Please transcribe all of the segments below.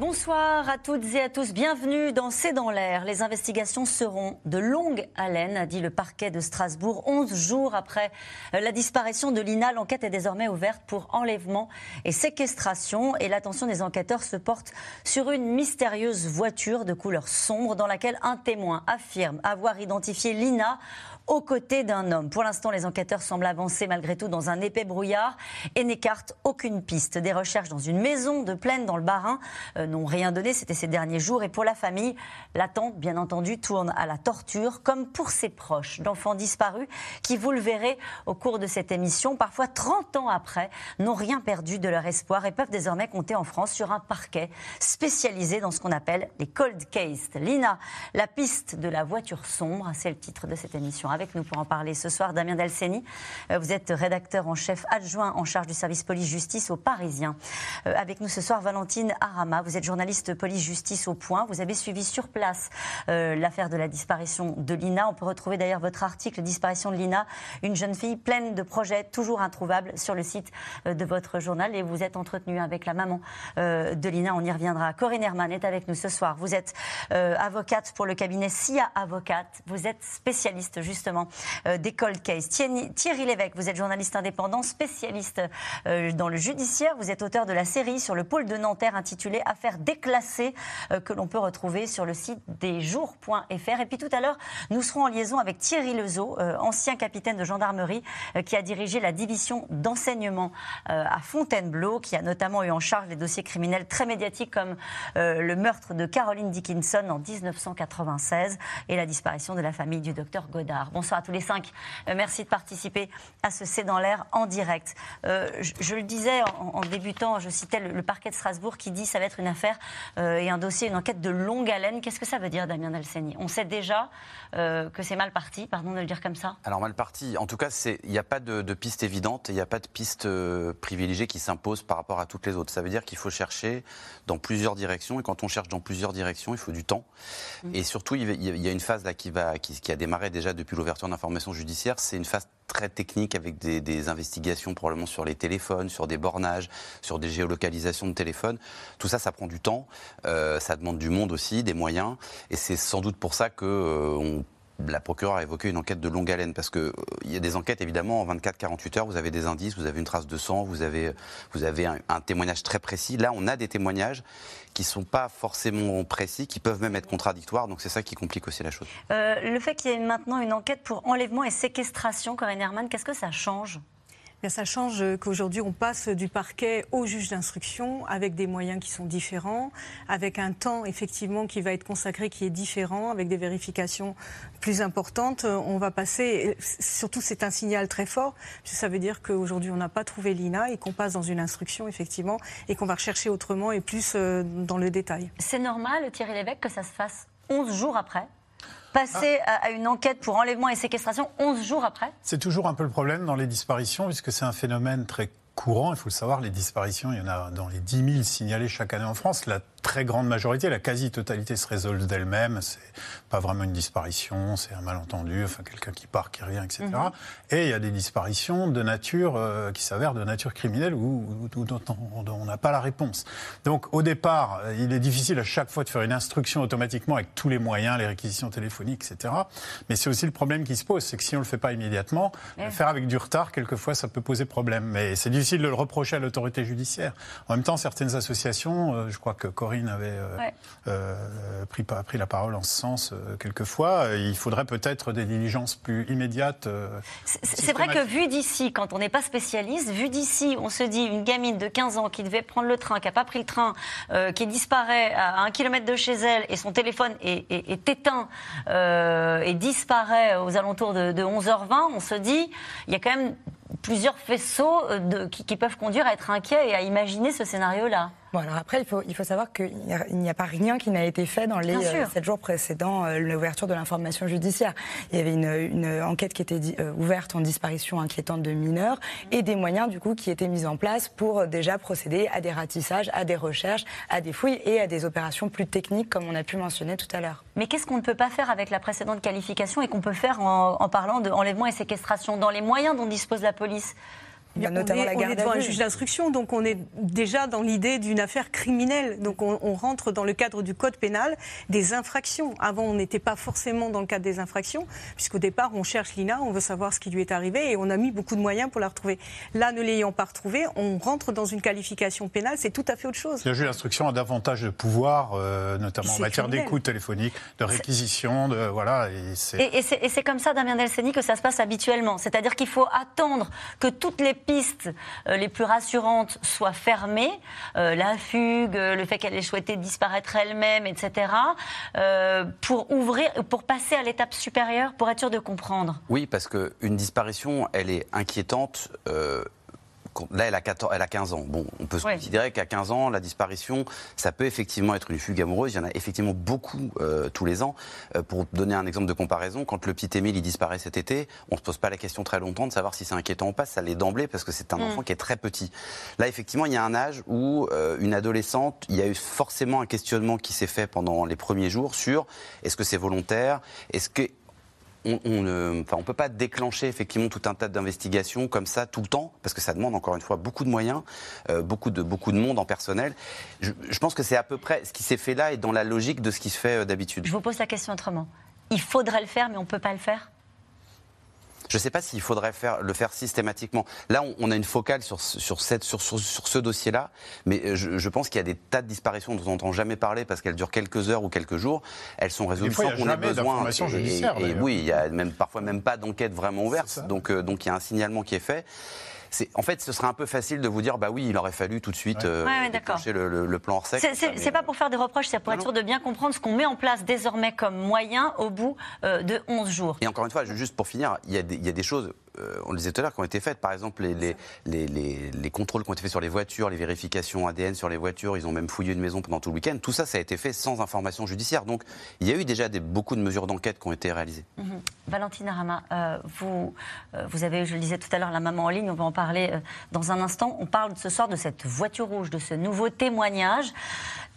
Bonsoir à toutes et à tous. Bienvenue dans C'est dans l'air. Les investigations seront de longue haleine, a dit le parquet de Strasbourg. 11 jours après la disparition de Lina, l'enquête est désormais ouverte pour enlèvement et séquestration. Et l'attention des enquêteurs se porte sur une mystérieuse voiture de couleur sombre dans laquelle un témoin affirme avoir identifié Lina aux côtés d'un homme. Pour l'instant, les enquêteurs semblent avancer malgré tout dans un épais brouillard et n'écartent aucune piste. Des recherches dans une maison de plaine dans le Bas-Rhin euh, n'ont rien donné, c'était ces derniers jours. Et pour la famille, l'attente, bien entendu, tourne à la torture, comme pour ses proches d'enfants disparus qui, vous le verrez au cours de cette émission, parfois 30 ans après, n'ont rien perdu de leur espoir et peuvent désormais compter en France sur un parquet spécialisé dans ce qu'on appelle les cold cases. Lina, la piste de la voiture sombre, c'est le titre de cette émission avec nous pour en parler ce soir. Damien Delceni, euh, vous êtes rédacteur en chef adjoint en charge du service police-justice au Parisien. Euh, avec nous ce soir, Valentine Arama, vous êtes journaliste police-justice au Point. Vous avez suivi sur place euh, l'affaire de la disparition de Lina. On peut retrouver d'ailleurs votre article Disparition de Lina, une jeune fille pleine de projets, toujours introuvable sur le site de votre journal. Et vous êtes entretenu avec la maman de Lina. On y reviendra. Corinne Herman est avec nous ce soir. Vous êtes avocate pour le cabinet SIA Avocate. Vous êtes spécialiste justement euh, des. Thierry Lévesque, vous êtes journaliste indépendant, spécialiste euh, dans le judiciaire. Vous êtes auteur de la série sur le pôle de Nanterre intitulée Affaires déclassées euh, que l'on peut retrouver sur le site des jours.fr. Et puis tout à l'heure, nous serons en liaison avec Thierry Lezeau, ancien capitaine de gendarmerie qui a dirigé la division d'enseignement à Fontainebleau, qui a notamment eu en charge les dossiers criminels très médiatiques comme le meurtre de Caroline Dickinson en 1996 et la disparition de la famille du docteur Godard. Bonsoir à tous les cinq. Euh, merci de participer à ce C'est dans l'air en direct. Euh, je, le disais en, débutant, je citais le, parquet de Strasbourg qui dit que ça va être une affaire euh, et un dossier, une enquête de longue haleine. Qu'est-ce que ça veut dire, Damien Dalseni On sait déjà que c'est mal parti, pardon de le dire comme ça? Alors mal parti, en tout cas, il n'y a pas de, piste évidente, il n'y a pas de piste privilégiée qui s'impose par rapport à toutes les autres. Ça veut dire qu'il faut chercher dans plusieurs directions et quand on cherche dans plusieurs directions, il faut du temps. Mmh. Et surtout, il y a une phase là qui, va, qui, qui a démarré déjà depuis l'ouverture d'informations judiciaires, c'est une phase très technique avec des, investigations probablement sur les téléphones, sur des bornages, sur des géolocalisations de téléphones. Tout ça, ça prend du temps, euh, ça demande du monde aussi, des moyens, et c'est sans doute pour ça que euh, la procureure a évoqué une enquête de longue haleine parce qu'il euh, y a des enquêtes évidemment en 24-48 heures, vous avez des indices, vous avez une trace de sang, vous avez, vous avez un, témoignage très précis. Là, on a des témoignages qui ne sont pas forcément précis, qui peuvent même être contradictoires, donc c'est ça qui complique aussi la chose. Euh, le fait qu'il y ait maintenant une enquête pour enlèvement et séquestration, Corinne Herman, qu'est-ce que ça change? Ça change qu'aujourd'hui, on passe du parquet au juge d'instruction avec des moyens qui sont différents, avec un temps effectivement qui va être consacré qui est différent, avec des vérifications plus importantes. On va passer, surtout c'est un signal très fort, ça veut dire qu'aujourd'hui on n'a pas trouvé l'INA et qu'on passe dans une instruction effectivement et qu'on va rechercher autrement et plus euh, dans le détail. C'est normal, Thierry Lévesque, que ça se fasse 11 jours après passer à une enquête pour enlèvement et séquestration 11 jours après. C'est toujours un peu le problème dans les disparitions, puisque c'est un phénomène très courant. Il faut le savoir, les disparitions, il y en a dans les 10 000 signalées chaque année en France. La très grande majorité, la quasi-totalité se résolvent d'elle-même. C'est pas vraiment une disparition, c'est un malentendu, enfin quelqu'un qui part, qui revient, etc. Mhm. Et il y a des disparitions de nature euh, qui s'avèrent de nature criminelle ou, dont on n'a pas la réponse. Donc au départ, il est difficile à chaque fois de faire une instruction automatiquement avec tous les moyens, les réquisitions téléphoniques, etc. Mais c'est aussi le problème qui se pose, c'est que si on le fait pas immédiatement, le faire avec du retard, quelquefois, ça peut poser problème. Mais c'est difficile de le reprocher à l'autorité judiciaire. En même temps, certaines associations, euh, je crois que Corinne avait euh, euh, pris, pris, la parole en ce sens quelquefois. Il faudrait peut-être des diligences plus immédiates. C'est vrai que vu d'ici, quand on n'est pas spécialiste, vu d'ici, on se dit une gamine de 15 ans qui devait prendre le train, qui n'a pas pris le train, qui disparaît à un kilomètre de chez elle et son téléphone est, éteint et disparaît aux alentours de, de 11h20, on se dit, il y a quand même plusieurs faisceaux de, qui, qui, peuvent conduire à être inquiets et à imaginer ce scénario-là. Bon, alors après, il faut, il faut savoir qu'il n'y a, pas rien qui n'a été fait dans les euh, sept jours précédents euh, l'ouverture de l'information judiciaire. Il y avait une, une enquête qui était euh, ouverte en disparition inquiétante de mineurs et des moyens, du coup, qui étaient mis en place pour déjà procéder à des ratissages, à des recherches, à des fouilles et à des opérations plus techniques, comme on a pu mentionner tout à l'heure. Mais qu'est-ce qu'on ne peut pas faire avec la précédente qualification et qu'on peut faire en, en parlant d'enlèvement et séquestration? Dans les moyens dont dispose la police on est, devant un juge d'instruction, donc on est déjà dans l'idée d'une affaire criminelle. Donc on, rentre dans le cadre du code pénal des infractions. Avant, on n'était pas forcément dans le cadre des infractions, puisqu'au départ, on cherche Lina, on veut savoir ce qui lui est arrivé, et on a mis beaucoup de moyens pour la retrouver. Là, ne l'ayant pas retrouvée, on rentre dans une qualification pénale, c'est tout à fait autre chose. Le juge d'instruction a davantage de pouvoir, euh, notamment en matière d'écoute téléphonique, de réquisition, de voilà. Et, et c'est comme ça, Damien Delceni, que ça se passe habituellement. C'est-à-dire qu'il faut attendre que toutes les pistes euh, les plus rassurantes soient fermées, euh, la fugue, euh, le fait qu'elle ait souhaité disparaître elle-même, etc., pour ouvrir, pour passer à l'étape supérieure, pour être sûr de comprendre. Oui, parce qu'une disparition, elle est inquiétante là, elle a, 14, elle a 15 ans. Bon, on peut se considérer qu'à 15 ans, la disparition, ça peut effectivement être une fugue amoureuse. Il y en a effectivement beaucoup euh, tous les ans. Euh, pour donner un exemple de comparaison, quand le petit Émile il disparaît cet été, on ne se pose pas la question très longtemps de savoir si c'est inquiétant ou pas. Ça l'est d'emblée parce que c'est un mm. enfant qui est très petit. Là, effectivement, il y a un âge où euh, une adolescente, il y a eu forcément un questionnement qui s'est fait pendant les premiers jours sur est-ce que c'est volontaire, est-ce que on ne on peut pas déclencher effectivement tout un tas d'investigations comme ça tout le temps, parce que ça demande encore une fois beaucoup de moyens, euh, beaucoup, de, beaucoup de monde en personnel. Je, je pense que c'est à peu près ce qui s'est fait là et dans la logique de ce qui se fait euh, d'habitude. Je vous pose la question autrement. Il faudrait le faire, mais on ne peut pas le faire? Je ne sais pas s'il faudrait faire, le faire systématiquement. Là, on, a une focale sur, sur, cette, sur, sur, ce dossier-là, mais euh, je, je pense qu'il y a des tas de disparitions dont on n'entend jamais parler parce qu'elles durent quelques heures ou quelques jours. Elles sont résolues sans qu'on ait besoin. Et, et, oui, il y a même parfois même pas d'enquête vraiment ouverte. Donc, euh, donc il y a un signalement qui est fait en fait, ce serait un peu facile de vous dire, bah oui, il aurait fallu tout de suite euh, le, plan hors sec. C'est pas pour faire des reproches, c'est pour être sûr de bien comprendre ce qu'on met en place désormais comme moyen au bout euh, de 11 jours. Et encore une fois, juste pour finir, il y a des choses on le disait tout à l'heure, qui ont été faites. Par exemple, les, les, contrôles qui ont été faits sur les voitures, les vérifications ADN sur les voitures, ils ont même fouillé une maison pendant tout le week-end. Tout ça, ça a été fait sans information judiciaire. Donc, il y a eu déjà beaucoup de mesures d'enquête qui ont été réalisées. Mhm. Valentine Arama, euh, vous, euh, vous avez, je le disais tout à l'heure, la maman en ligne, on va en parler dans un instant. On parle ce soir de cette voiture rouge, de ce nouveau témoignage.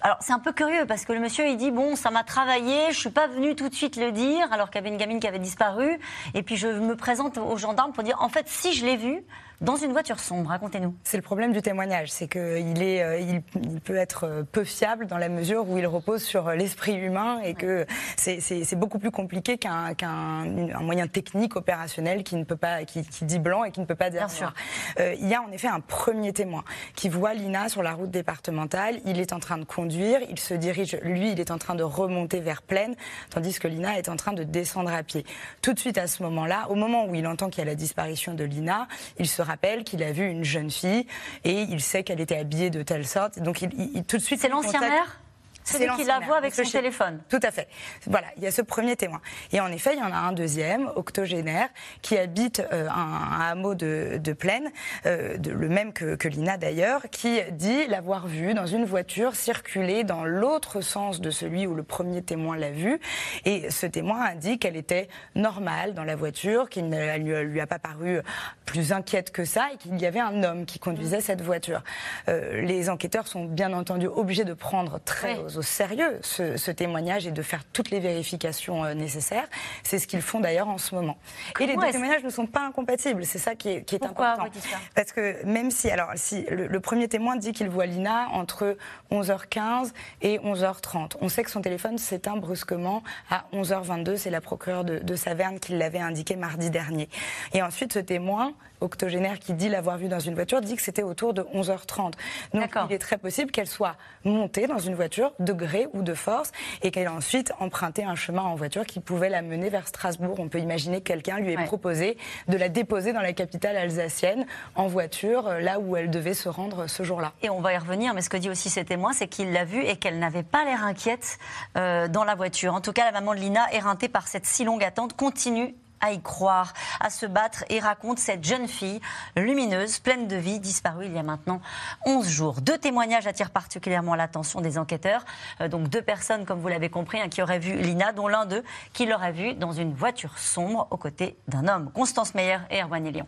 Alors c'est un peu curieux parce que le monsieur il dit bon ça m'a travaillé, je suis pas venu tout de suite le dire alors qu'il y avait une gamine qui avait disparu et puis je me présente aux gendarmes pour dire en fait si je l'ai vu, dans une voiture sombre. Racontez-nous. C'est le problème du témoignage, c'est qu'il est, euh, il, peut être euh, peu fiable dans la mesure où il repose sur euh, l'esprit humain et que c'est beaucoup plus compliqué qu'un moyen technique opérationnel qui ne peut pas, qui, dit blanc et qui ne peut pas dire noir. il y a en effet un premier témoin qui voit Lina sur la route départementale. Il est en train de conduire, il se dirige, lui, il est en train de remonter vers Plaine, tandis que Lina est en train de descendre à pied. Tout de suite à ce moment-là, au moment où il entend qu'il y a la disparition de Lina, il se rappelle qu'il a vu une jeune fille et il sait qu'elle était habillée de telle sorte. Donc il, tout de suite. C'est l'ancien maire? Celui qui la voit avec son téléphone. Tout à fait. Voilà, il y a ce premier témoin. Et en effet, il y en a un deuxième, octogénaire, qui habite euh, un, hameau de, de plaine, euh, de, le même que, que Lina d'ailleurs, qui dit l'avoir vue dans une voiture circuler dans l'autre sens de celui où le premier témoin l'a vue. Et ce témoin indique qu'elle était normale dans la voiture, qu'il ne lui, lui, a pas paru plus inquiète que ça et qu'il y avait un homme qui conduisait cette voiture. Euh, les enquêteurs sont bien entendu obligés de prendre très au sérieux ce, témoignage et de faire toutes les vérifications euh, nécessaires. C'est ce qu'ils font d'ailleurs en ce moment. et les deux témoignages ne sont pas incompatibles. C'est ça qui est, qui est important. Parce que même si, alors, si le, premier témoin dit qu'il voit Lina entre 11h15 et 11h30, on sait que son téléphone s'éteint brusquement à 11h22. C'est la procureure de, de Saverne qui l'avait indiqué mardi dernier. Et ensuite, ce témoin octogénaire qui dit l'avoir vu dans une voiture dit que c'était autour de 11h30. Donc il est très possible qu'elle soit montée dans une voiture de gré ou de force et qu'elle a ensuite emprunté un chemin en voiture qui pouvait la mener vers Strasbourg. On peut imaginer que quelqu'un lui ait proposé de la déposer dans la capitale alsacienne en voiture, euh, là où elle devait se rendre ce jour-là. Et on va y revenir, mais ce que dit aussi ces témoins, c'est qu'il l'a vue et qu'elle n'avait pas l'air inquiète euh, dans la voiture. En tout cas, la maman de Lina, éreintée par cette si longue attente, continue à y croire, à se battre et raconte cette jeune fille lumineuse, pleine de vie, disparue il y a maintenant 11 jours. Deux témoignages attirent particulièrement l'attention des enquêteurs. Euh, donc deux personnes, comme vous l'avez compris, hein, qui auraient vu Lina, dont l'un d'eux qui l'aurait vue dans une voiture sombre aux côtés d'un homme. Constance Meyer et Erwan Elion.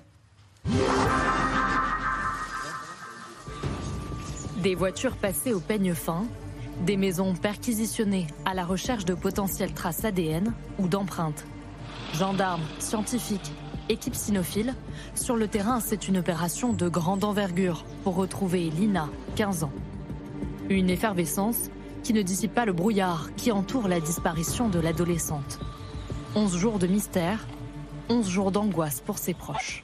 Des voitures passées au peigne fin, des maisons perquisitionnées à la recherche de potentielles traces ADN ou d'empreintes. Gendarmes, scientifiques, équipes cynophiles, sur le terrain, c'est une opération de grande envergure pour retrouver Lina, 15 ans. Une effervescence qui ne dissipe pas le brouillard qui entoure la disparition de l'adolescente. 11 jours de mystère, 11 jours d'angoisse pour ses proches.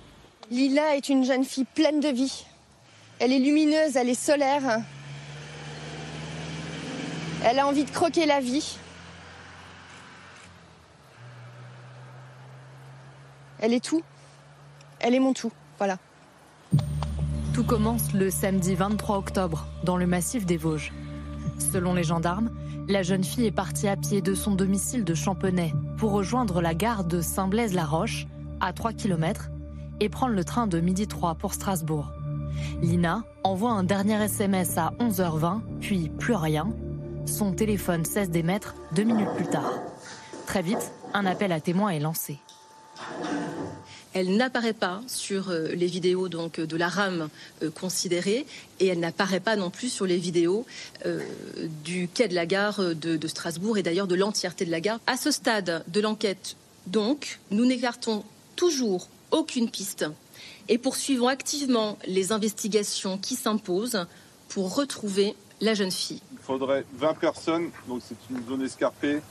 Lila est une jeune fille pleine de vie. Elle est lumineuse, elle est solaire. Elle a envie de croquer la vie. Elle est tout. Elle est mon tout. Voilà. Tout commence le samedi 23 octobre dans le massif des Vosges. Selon les gendarmes, la jeune fille est partie à pied de son domicile de Champenay pour rejoindre la gare de Saint-Blaise-la-Roche, à 3 km, et prendre le train de midi 3 pour Strasbourg. Lina envoie un dernier SMS à 11h20, puis plus rien. Son téléphone cesse d'émettre deux minutes plus tard. Très vite, un appel à témoins est lancé. Elle n'apparaît pas sur euh, les vidéos donc de la rame euh, considérée et elle n'apparaît pas non plus sur les vidéos euh, du quai de la gare de, Strasbourg et d'ailleurs de l'entièreté de la gare. À ce stade de l'enquête, donc, nous n'écartons toujours aucune piste et poursuivons activement les investigations qui s'imposent pour retrouver la jeune fille. Il faudrait 20 personnes, donc c'est une zone escarpée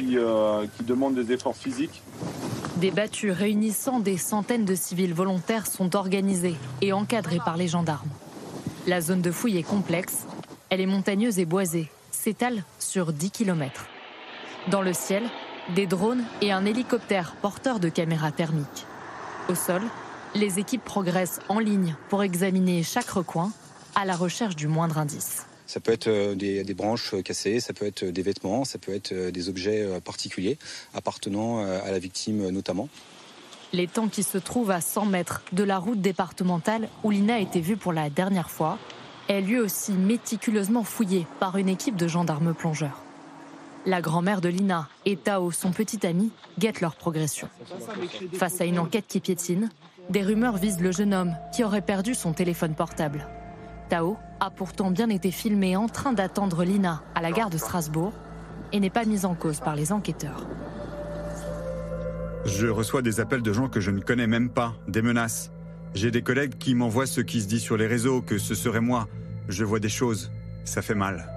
euh, qui demande des efforts physiques. Des battues réunissant des centaines de civils volontaires sont organisées et encadrées par les gendarmes. La zone de fouille est complexe, elle est montagneuse et boisée, s'étale sur 10 km. Dans le ciel, des drones et un hélicoptère porteur de caméras thermiques. Au sol, les équipes progressent en ligne pour examiner chaque recoin à la recherche du moindre indice. Ça peut être euh, des, branches cassées, ça peut être des vêtements, ça peut être euh, des objets euh, particuliers appartenant à la victime notamment. Les qui se trouvent à 100 mètres de la route départementale où Lina a été vue pour la dernière fois est lui aussi méticuleusement fouillé par une équipe de gendarmes plongeurs. La grand-mère de Lina et Tao, son petit ami, guettent leur progression. Face à une enquête qui piétine, des rumeurs visent le jeune homme qui aurait perdu son téléphone portable. Tao a pourtant bien été filmé en train d'attendre Lina à la gare de Strasbourg et n'est pas mis en cause par les enquêteurs. Je reçois des appels de gens que je ne connais même pas, des menaces. J'ai des collègues qui m'envoient ce qui se dit sur les réseaux, que ce serait moi. Je vois des choses, ça fait mal.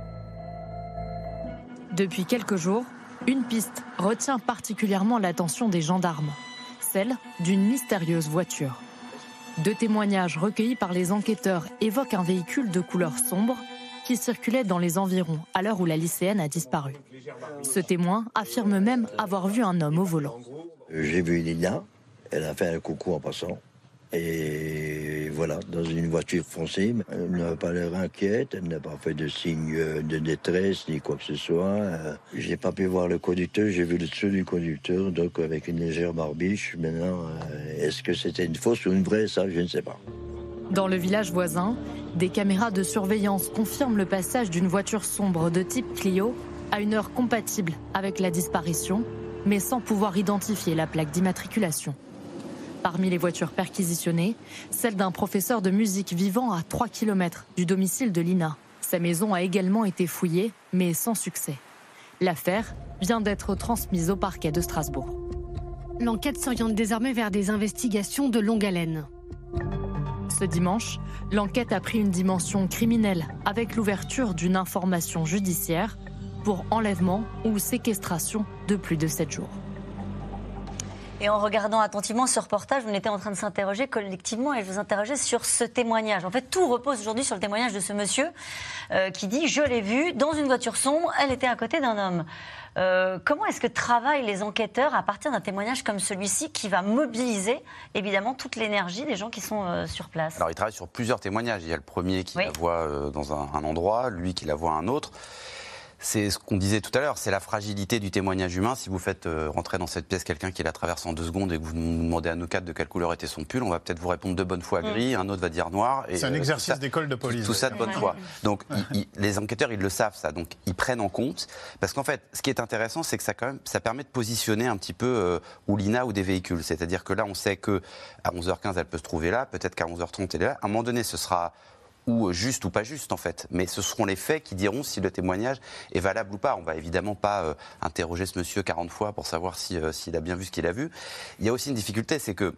Depuis quelques jours, une piste retient particulièrement l'attention des gendarmes, celle d'une mystérieuse voiture. Deux témoignages recueillis par les enquêteurs évoquent un véhicule de couleur sombre qui circulait dans les environs à l'heure où la lycéenne a disparu. Ce témoin affirme même avoir vu un homme au volant. J'ai vu Lina, elle a fait un coucou en passant. Et voilà, dans une voiture foncée, elle n'a pas l'air inquiète, elle n'a pas fait de signe de détresse ni quoi que ce soit. J'ai pas pu voir le conducteur, j'ai vu le dessous du conducteur, donc avec une légère barbiche. Maintenant, est-ce que c'était une fausse ou une vraie Ça, je ne sais pas. Dans le village voisin, des caméras de surveillance confirment le passage d'une voiture sombre de type Clio à une heure compatible avec la disparition, mais sans pouvoir identifier la plaque d'immatriculation. Parmi les voitures perquisitionnées, celle d'un professeur de musique vivant à 3 km du domicile de Lina. Sa maison a également été fouillée, mais sans succès. L'affaire vient d'être transmise au parquet de Strasbourg. L'enquête s'oriente désormais vers des investigations de longue haleine. Ce dimanche, l'enquête a pris une dimension criminelle avec l'ouverture d'une information judiciaire pour enlèvement ou séquestration de plus de 7 jours. Et en regardant attentivement ce reportage, on était en train de s'interroger collectivement et je vous interrogeais sur ce témoignage. En fait, tout repose aujourd'hui sur le témoignage de ce monsieur euh, qui dit Je l'ai vue dans une voiture sombre, elle était à côté d'un homme. Euh, comment est-ce que travaillent les enquêteurs à partir d'un témoignage comme celui-ci qui va mobiliser évidemment toute l'énergie des gens qui sont euh, sur place? Alors, ils travaillent sur plusieurs témoignages. Il y a le premier qui oui. la voit euh, dans un, un, endroit, lui qui la voit à un autre c'est ce qu'on disait tout à l'heure, c'est la fragilité du témoignage humain. Si vous faites euh, rentrer dans cette pièce quelqu'un qui la traverse en deux secondes et que vous nous demandez à nos quatre de quelle couleur était son pull, on va peut-être vous répondre de bonne foi gris, un autre va dire noir. C'est un euh, exercice d'école de police. Tout ça de bonne foi. Donc ils- ils- les enquêteurs, ils le savent ça, donc ils prennent en compte. Parce qu'en fait, ce qui est intéressant, c'est que ça, quand même, ça permet de positionner un petit peu euh, ou l'INA ou des véhicules. C'est-à-dire que là, on sait que à 11h15, elle peut se trouver là, peut-être qu'à 11h30, elle est là. À un moment donné, ce sera ou juste ou pas juste en fait. Mais ce seront les faits qui diront si le témoignage est valable ou pas. On va évidemment pas euh, interroger ce monsieur 40 fois pour savoir si, euh, s'il a bien vu ce qu'il a vu. Il y a aussi une difficulté, c'est que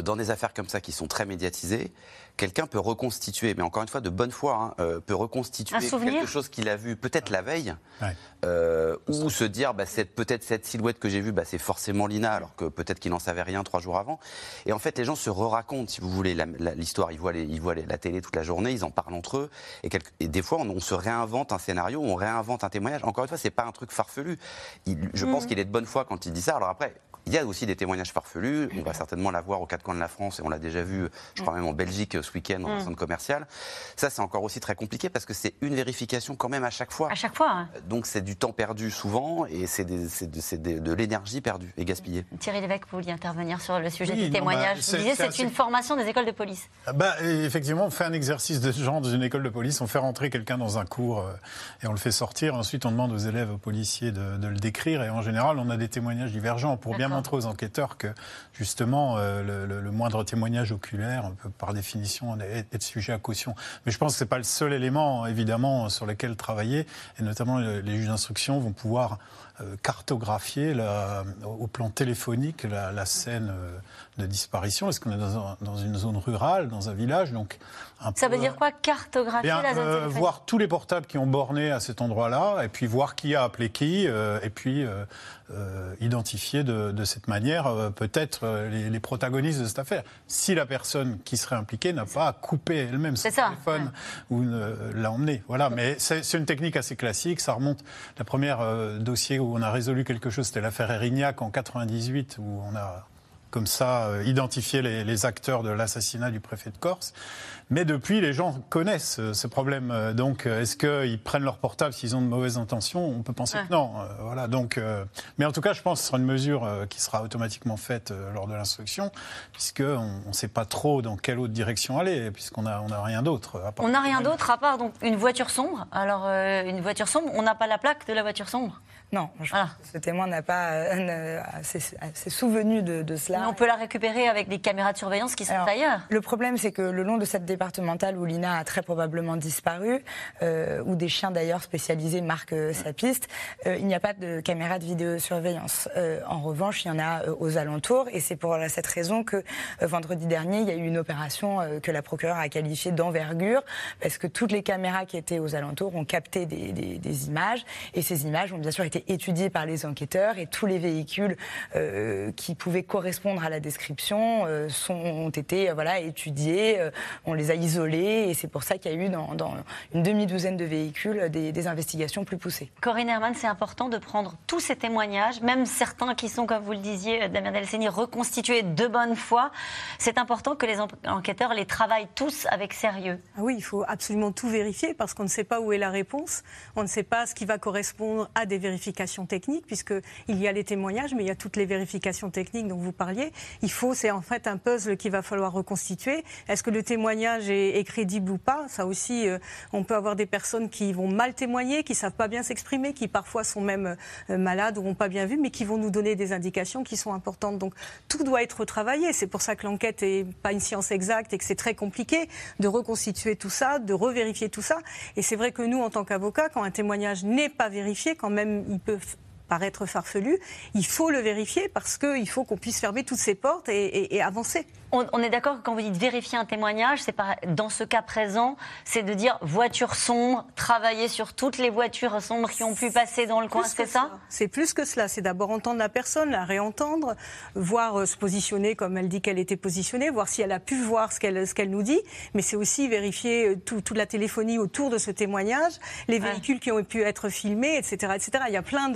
dans des affaires comme ça qui sont très médiatisées, quelqu'un peut reconstituer, mais encore une fois de bonne foi, hein, euh, peut reconstituer quelque chose qu'il a vu peut-être la veille, Ouais. euh, ou se dire bah, c'est peut-être cette silhouette que j'ai vue, bah, c'est forcément Lina, alors que peut-être qu'il n'en savait rien trois jours avant. Et en fait, les gens se re-racontent, si vous voulez, l'histoire. Ils voient, les- ils voient les- la télé toute la journée, ils en parlent entre eux, et, des fois, on, on se réinvente un scénario, on réinvente un témoignage. Encore une fois, c'est pas un truc farfelu. Il- je pense qu'il est de bonne foi quand il dit ça. Alors après. Il y a aussi des témoignages farfelus. On va certainement l'avoir aux quatre coins de la France et on l'a déjà vu, je crois même en Belgique ce week-end dans un centre commercial. Ça, c'est encore aussi très compliqué parce que c'est une vérification quand même à chaque fois. À chaque fois. hein. Donc c'est du temps perdu souvent et c'est des- de, des- l'énergie perdue et gaspillée. Thierry Lévesque, vous vouliez intervenir sur le sujet Oui, du non, témoignage. bah, vous c'est- disiez c'est assez- une formation des écoles de police. Ah Bah, effectivement, on fait un exercice de ce genre dans une école de police. On fait rentrer quelqu'un dans un cours euh, et on le fait sortir. Ensuite, on demande aux élèves, aux policiers de, de le décrire. Et en général, on a des témoignages divergents pour bien Montrer aux enquêteurs que, justement, euh, le, le- le moindre témoignage oculaire peut, par définition, être, sujet à caution. Mais je pense que ce n'est pas le seul élément, évidemment, sur lequel travailler. Et notamment, le- les juges d'instruction vont pouvoir euh, cartographier la- au plan téléphonique la, la scène euh, de disparition. Est-ce qu'on est dans, un- dans une zone rurale, dans un village donc un Ça peu, veut dire quoi Cartographier Bien, la zone euh, voir tous les portables qui ont borné à cet endroit-là, et puis voir qui a appelé qui, euh, et puis euh, euh, identifier de, de cette manière euh, peut-être euh, les, les protagonistes de cette affaire. Si la personne qui serait impliquée n'a pas coupé elle-même son ça, téléphone ou l'a emmené. Voilà, mais c'est une technique assez classique. Ça remonte. La première euh, dossier où on a résolu quelque chose, c'était l'affaire Erignac en 98, où on a comme ça euh, identifié les, les acteurs de l'assassinat du préfet de Corse. Mais depuis, les gens connaissent euh, ce problème. Euh, Donc, est-ce qu'ils prennent leur portable s'ils ont de mauvaises intentions? On peut penser Ouais. que non. Voilà. Donc, euh, mais en tout cas, je pense que ce sera une mesure qui sera automatiquement faite lors de l'instruction, puisqu'on ne sait pas trop dans quelle autre direction aller, puisqu'on n'a on a rien d'autre. On n'a rien d'autre à part donc une voiture sombre. Alors euh, une voiture sombre, on n'a pas la plaque de la voiture sombre. Non, je Voilà. pense que ce témoin n'a pas euh, n'a- s'est s'est souvenu de, de cela. Mais on peut la récupérer avec des caméras de surveillance qui sont Alors, ailleurs. Le problème, c'est que le long de cette départementale où Lina a très probablement disparu, euh, où des chiens d'ailleurs spécialisés marquent euh, sa piste, euh, il n'y a pas de caméra de vidéosurveillance. Euh, en revanche, il y en a euh, aux alentours, et c'est pour cette raison que euh, vendredi dernier, il y a eu une opération euh, que la procureure a qualifiée d'envergure, parce que toutes les caméras qui étaient aux alentours ont capté des, des- des images, et ces images ont bien sûr été étudiées par les enquêteurs, et tous les véhicules euh, qui pouvaient correspondre à la description euh, sont, ont été euh, voilà, étudiés, euh, on les a isolés, et c'est pour ça qu'il y a eu dans, dans une demi-douzaine de véhicules des, des investigations plus poussées. Corinne Herman, c'est important de prendre tous ces témoignages, même certains qui sont, comme vous le disiez, Damien Delceni, reconstitués de bonne foi. C'est important que les en- enquêteurs les travaillent tous avec sérieux. Ah oui, il faut absolument tout vérifier parce qu'on ne sait pas où est la réponse. On ne sait pas ce qui va correspondre à des vérifications techniques, puisqu'il y a les témoignages, mais il y a toutes les vérifications techniques dont vous parliez. Il faut, c'est en fait un puzzle qu'il va falloir reconstituer. Est-ce que le témoignage est, crédible ou pas? Ça aussi, euh, on peut avoir des personnes qui vont mal témoigner, qui savent pas bien s'exprimer, qui parfois sont même euh, malades ou n'ont pas bien vu, mais qui vont nous donner des indications qui sont importantes. Donc tout doit être travaillé. C'est pour ça que l'enquête n'est pas une science exacte et que c'est très compliqué de reconstituer tout ça, de revérifier tout ça. Et c'est vrai que nous, en tant qu'avocats, quand un témoignage n'est pas vérifié, quand même il peut paraître farfelu, il faut le vérifier parce qu'il faut qu'on puisse fermer toutes ces portes et- et avancer. On, on est d'accord que quand vous dites vérifier un témoignage, c'est pas dans ce cas présent, c'est de dire voiture sombre, travailler sur toutes les voitures sombres qui ont pu passer dans le coin, c'est ça? C'est plus que cela. C'est d'abord entendre la personne, la réentendre, voir euh, se positionner comme elle dit qu'elle était positionnée, voir si elle a pu voir ce qu'elle nous dit. Mais c'est aussi vérifier euh, tout- toute la téléphonie autour de ce témoignage, les Ouais. véhicules qui ont pu être filmés, etc., etc. Il y a plein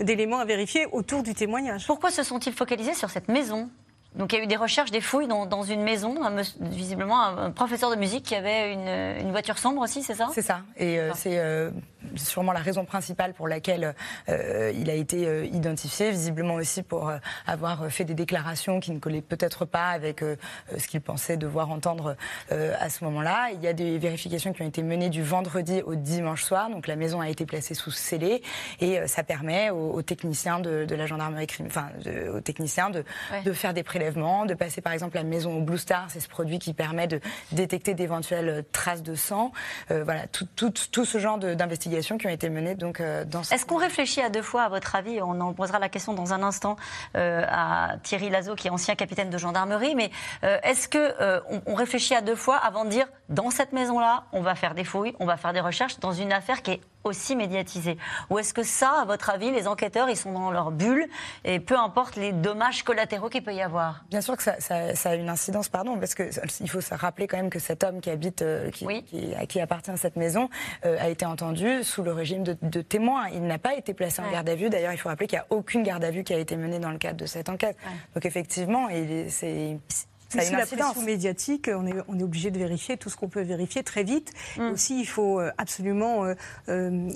d'éléments à vérifier autour du témoignage. Pourquoi se sont-ils focalisés sur cette maison? Donc il y a eu des recherches, des fouilles dans, dans une maison, un visiblement un, un professeur de musique qui avait une, une voiture sombre aussi, c'est ça? C'est ça. Et euh, c'est euh, sûrement la raison principale pour laquelle il a été identifié, visiblement aussi pour avoir fait des déclarations qui ne collaient peut-être pas avec ce qu'il pensait devoir entendre à ce moment-là. Il y a des vérifications qui ont été menées du vendredi au dimanche soir, donc la maison a été placée sous scellé et ça permet aux, techniciens de, la gendarmerie, enfin aux techniciens de, de faire des prélèvements, de passer par exemple la maison au Blue Star, c'est ce produit qui permet de détecter d'éventuelles traces de sang. Euh, voilà, tout, tout, tout, ce genre qui ont été menées euh, dans Est-ce qu'on réfléchit à deux fois, à votre avis? On en posera la question dans un instant euh, à Thierry Lazo, qui est ancien capitaine de gendarmerie. Mais est-ce qu'on on réfléchit à deux fois avant de dire dans cette maison-là, on va faire des fouilles, on va faire des recherches dans une affaire qui est aussi médiatisée Ou est-ce que ça, à votre avis, les enquêteurs, ils sont dans leur bulle et peu importe les dommages collatéraux qu'il peut y avoir? Bien sûr que ça, ça, a une incidence, pardon, parce qu'il faut se rappeler quand même que cet homme qui habite, euh, qui, qui, à qui appartient cette maison, euh, a été entendu sous le régime de, de témoin. Il n'a pas été placé en garde à vue. D'ailleurs, il faut rappeler qu'il n'y a aucune garde à vue qui a été menée dans le cadre de cette enquête. Donc effectivement, c'est ça sous la pression médiatique, on est, on est obligé de vérifier tout ce qu'on peut vérifier très vite. Mm. Aussi, il faut euh, absolument euh, euh,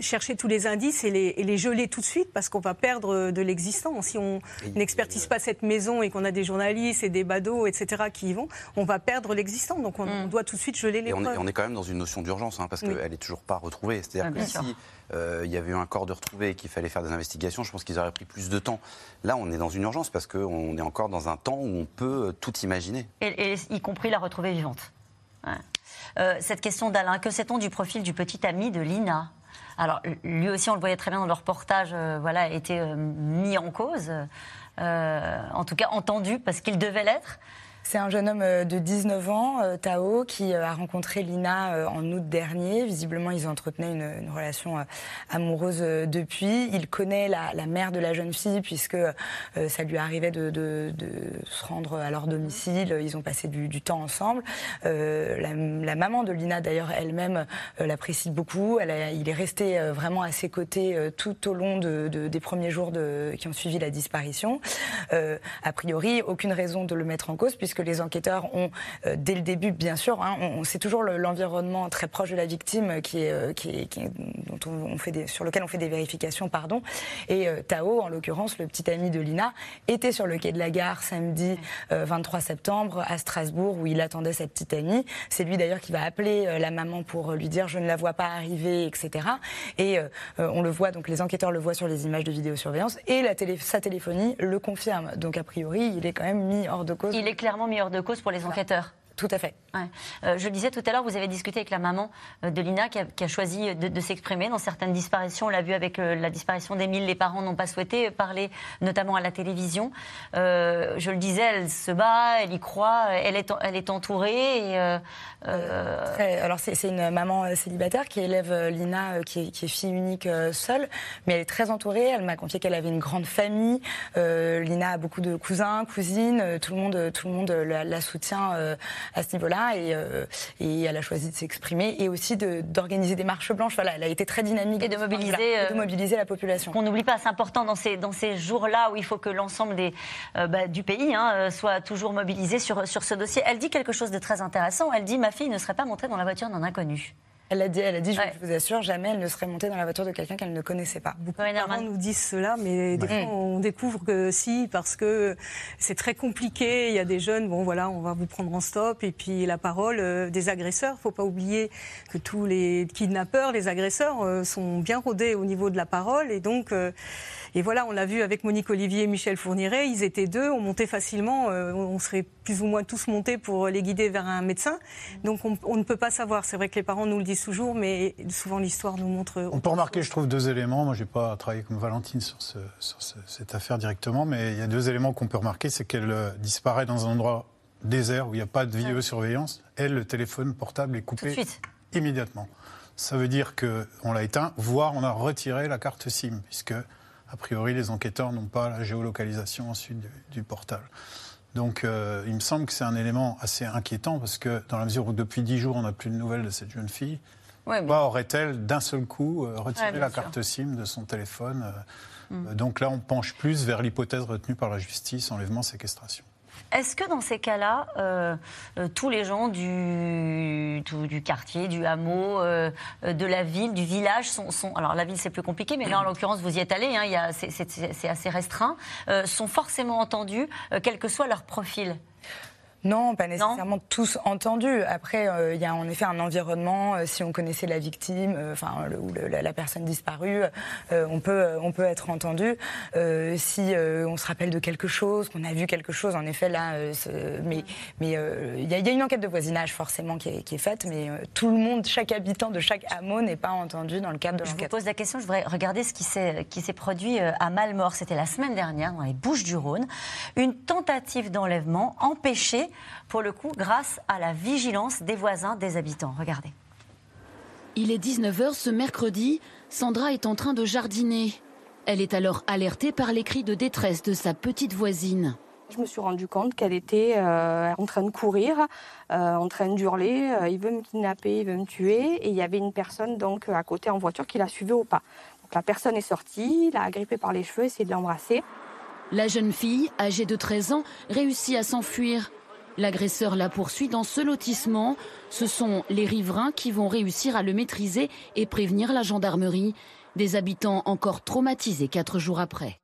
chercher tous les indices et les, et les, geler tout de suite parce qu'on va perdre de l'existant. Si on n'expertise pas cette maison et qu'on a des journalistes et des badauds, etc., qui y vont, on va perdre l'existant. Donc on, mm. doit tout de suite geler les et on Est, on est quand même dans une notion d'urgence hein, parce qu'elle n'est toujours pas retrouvée. C'est-à-dire que si euh, il y avait eu un corps de retrouvé et qu'il fallait faire des investigations, je pense qu'ils auraient pris plus de temps. Là, on est dans une urgence parce qu'on est encore dans un temps où on peut tout imaginer. Et, y compris la retrouvée vivante. Euh, cette question d'Alain, que sait-on du profil du petit ami de Lina? Alors, lui aussi, on le voyait très bien dans le reportage, euh, voilà, a été mis en cause, en tout cas entendu parce qu'il devait l'être. C'est un jeune homme euh, de 19 ans, euh, Tao, qui euh, a rencontré Lina en août dernier. Visiblement, ils entretenaient une, relation amoureuse depuis. Il connaît la, mère de la jeune fille puisque ça lui arrivait de, se rendre à leur domicile. Ils ont passé du, temps ensemble. La, maman de Lina, d'ailleurs, elle-même l'apprécie beaucoup. Il est resté vraiment à ses côtés tout au long de, des premiers jours qui ont suivi la disparition. a priori, aucune raison de le mettre en cause puisque que les enquêteurs ont, euh, dès le début, bien sûr, hein, on, c'est toujours l'environnement très proche de la victime qui est, euh, qui qui dont on, fait sur lequel on fait des vérifications, pardon. Et euh, Tao, en l'occurrence, le petit ami de Lina, était sur le quai de la gare samedi 23 septembre à Strasbourg où il attendait cette petite amie. C'est lui d'ailleurs qui va appeler la maman pour lui dire je ne la vois pas arriver, etc. Et on le voit, donc les enquêteurs le voient sur les images de vidéosurveillance et la télé, sa téléphonie le confirme. Donc a priori, il est quand même mis hors de cause. Il est clairement meilleur de cause pour les enquêteurs. Tout à fait. Euh, je le disais tout à l'heure, vous avez discuté avec la maman euh, de Lina qui a, choisi de, s'exprimer dans certaines disparitions. On l'a vu avec euh, la disparition d'Émile, les parents n'ont pas souhaité parler, notamment à la télévision. je le disais, elle se bat, elle y croit, elle est, elle est entourée. Et, alors c'est une maman célibataire qui élève Lina, qui est, qui est, fille unique seule, mais elle est très entourée. Elle m'a confié qu'elle avait une grande famille. Lina a beaucoup de cousins, cousines. Tout le monde, tout le monde la, la soutient à ce niveau-là euh, et, elle a choisi de s'exprimer et aussi d'organiser des marches blanches. Voilà, elle a été très dynamique et de mobiliser, de euh, mobiliser la population. Qu'on n'oublie pas, c'est important dans ces, dans ces jours-là où il faut que l'ensemble euh, bah, du pays hein, soit toujours mobilisé sur, sur ce dossier. Elle dit quelque chose de très intéressant. Elle dit ma fille ne serait pas montrée dans la voiture d'un inconnu. Elle a dit, elle a dit, je vous assure, jamais elle ne serait montée dans la voiture de quelqu'un qu'elle ne connaissait pas. Beaucoup de parents nous disent cela, mais des fois on découvre que si, parce que c'est très compliqué. Il y a des jeunes, bon voilà, on va vous prendre en stop, et puis la parole euh, des agresseurs. Faut pas oublier que tous les kidnappeurs, les agresseurs euh, sont bien rodés au niveau de la parole, et donc. Euh, et voilà, on l'a vu avec Monique Olivier et Michel Fourniret, ils étaient deux, on montait facilement, on serait plus ou moins tous montés pour les guider vers un médecin. Donc on, on ne peut pas savoir. C'est vrai que les parents nous le disent toujours, mais souvent l'histoire nous montre. On peut remarquer, je trouve, deux éléments. Moi, j'ai pas travaillé comme Valentine sur, cette affaire directement, mais il y a deux éléments qu'on peut remarquer c'est qu'elle euh, disparaît dans un endroit désert où il n'y a pas de vidéosurveillance. Elle, le téléphone portable est coupé immédiatement. Ça veut dire qu'on l'a éteint, voire on a retiré la carte SIM, puisque, a priori, les enquêteurs n'ont pas la géolocalisation ensuite du portable. Donc euh, il me semble que c'est un élément assez inquiétant parce que dans la mesure où depuis dix jours on n'a plus de nouvelles de cette jeune fille, pourquoi aurait-elle d'un seul coup euh, retiré la carte SIM de son téléphone euh, mm. Donc là on penche plus vers l'hypothèse retenue par la justice, enlèvement-séquestration. Est-ce que dans ces cas-là, euh, euh, tous les gens du, quartier, du hameau, euh, de la ville, du village sont, alors la ville c'est plus compliqué, mais là en l'occurrence vous y êtes allé, hein, c'est- assez restreint, sont forcément entendus, quel que soit leur profil? Non, pas nécessairement tous entendus. Après, euh, il y a en effet un environnement. euh, si on connaissait la victime, euh, enfin le- ou le- la, la personne disparue, on peut on peut être entendu. Si on se rappelle de quelque chose, qu'on a vu quelque chose, en effet là. mais mais euh, il y, a- il y a une enquête de voisinage forcément qui est, qui est faite, mais tout le monde, chaque habitant de chaque hameau n'est pas entendu dans le cadre de Je vous l'enquête. pose la question, je voudrais regarder ce qui s'est qui s'est produit à Malmort. C'était la semaine dernière dans les Bouches-du-Rhône. Une tentative d'enlèvement empêchée, pour le coup, grâce à la vigilance des voisins, des habitants. Regardez. Il est 19h ce mercredi, Sandra est en train de jardiner. Elle est alors alertée par les cris de détresse de sa petite voisine. Je me suis rendu compte qu'elle était euh, en train de courir, euh, en train d'hurler. euh, il veut me kidnapper, il veut me tuer. Et il y avait une personne donc à côté en voiture qui la suivait au pas. Donc la personne est sortie, l'a agrippée par les cheveux, essayé de l'embrasser. La jeune fille, âgée de 13 ans, réussit à s'enfuir. L'agresseur la poursuit dans ce lotissement. Ce sont les riverains qui vont réussir à le maîtriser et prévenir la gendarmerie. Des habitants encore traumatisés quatre jours après.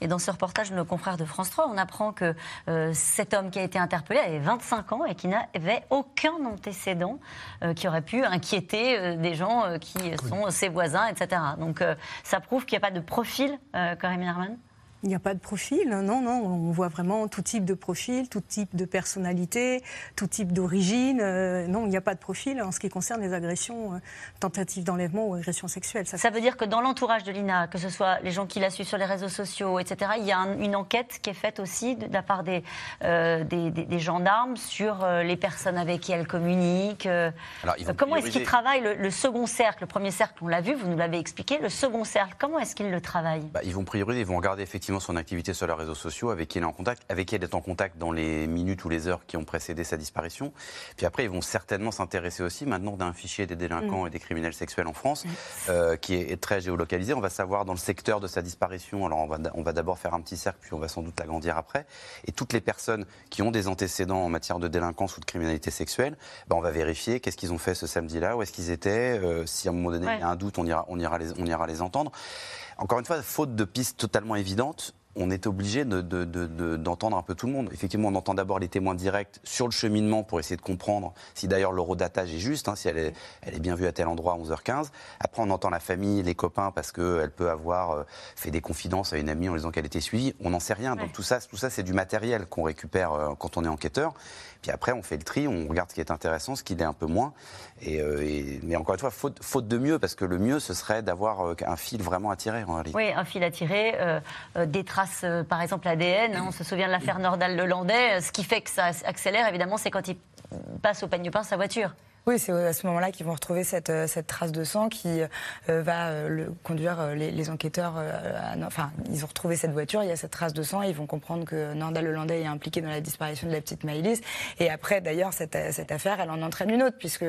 Et dans ce reportage de nos confrères de France 3, on apprend que euh, cet homme qui a été interpellé avait 25 ans et qui n'avait aucun antécédent euh, qui aurait pu inquiéter euh, des gens euh, qui sont ses voisins, etc. Donc euh, ça prouve qu'il n'y a pas de profil, euh, Corinne Herman? Il n'y a pas de profil, non, non. On voit vraiment tout type de profil, tout type de personnalité, tout type d'origine. Euh, non, il n'y a pas de profil en ce qui concerne les agressions, euh, tentatives d'enlèvement ou agressions sexuelles. Ça, Ça veut dire que dans l'entourage de Lina, que ce soit les gens qui la suivent sur les réseaux sociaux, etc., il y a un- une enquête qui est faite aussi de, de la part des, euh, des, des- des gendarmes sur euh, les personnes avec qui elle communique. euh. Alors, ils vont comment est-ce qu'ils travaillent le, le second cercle Le premier cercle, on l'a vu, vous nous l'avez expliqué. Le second cercle, comment est-ce qu'ils le travaillent? Bah, ils vont prioriser, ils vont regarder effectivement son activité sur les réseaux sociaux, avec qui elle est en contact, avec qui elle est en contact dans les minutes ou les heures qui ont précédé sa disparition. Puis après, ils vont certainement s'intéresser aussi maintenant d'un fichier des délinquants Mm. et des criminels sexuels en France, euh, qui est, est très géolocalisé. On va savoir dans le secteur de sa disparition. Alors on va, on va d'abord faire un petit cercle, puis on va sans doute l'agrandir après. Et toutes les personnes qui ont des antécédents en matière de délinquance ou de criminalité sexuelle, bah, on va vérifier qu'est-ce qu'ils ont fait ce samedi-là, où est-ce qu'ils étaient. euh, si à un moment donné Ouais. il y a un doute, on ira, on ira les, on ira les entendre. Encore une fois, faute de pistes totalement évidentes, on est obligé de- de- de- de- d'entendre un peu tout le monde. Effectivement, on entend d'abord les témoins directs sur le cheminement pour essayer de comprendre si d'ailleurs l'eurodatage est juste, hein, si elle est, elle est bien vue à tel endroit à 11h15. Après, on entend la famille, les copains, parce qu'elle peut avoir euh, fait des confidences à une amie en disant qu'elle était suivie. On n'en sait rien. Donc tout ça, tout ça c'est du matériel qu'on récupère euh, quand on est enquêteur. Puis après, on fait le tri, on regarde ce qui est intéressant, ce qui l'est un peu moins. Euh, et- mais encore une fois, faute, de mieux, parce que le mieux, ce serait d'avoir euh, un fil vraiment à tirer en réalité. Oui, un fil à tirer, euh, des traces, par exemple l'ADN. hein, on se souvient de l'affaire Nordal-Lelandais. Ce qui fait que ça accélère, évidemment, c'est quand il passe au peigne-pain sa voiture. Oui, c'est à ce moment-là qu'ils vont retrouver cette, euh, cette trace de sang qui euh, va euh, le, conduire les, les enquêteurs. enfin, ils ont retrouvé cette voiture, il y a cette trace de sang, ils vont comprendre que Nordal Lelandais est impliqué dans la disparition de la petite Maëlys. Et après, d'ailleurs, cette, cette affaire, elle en entraîne une autre, puisque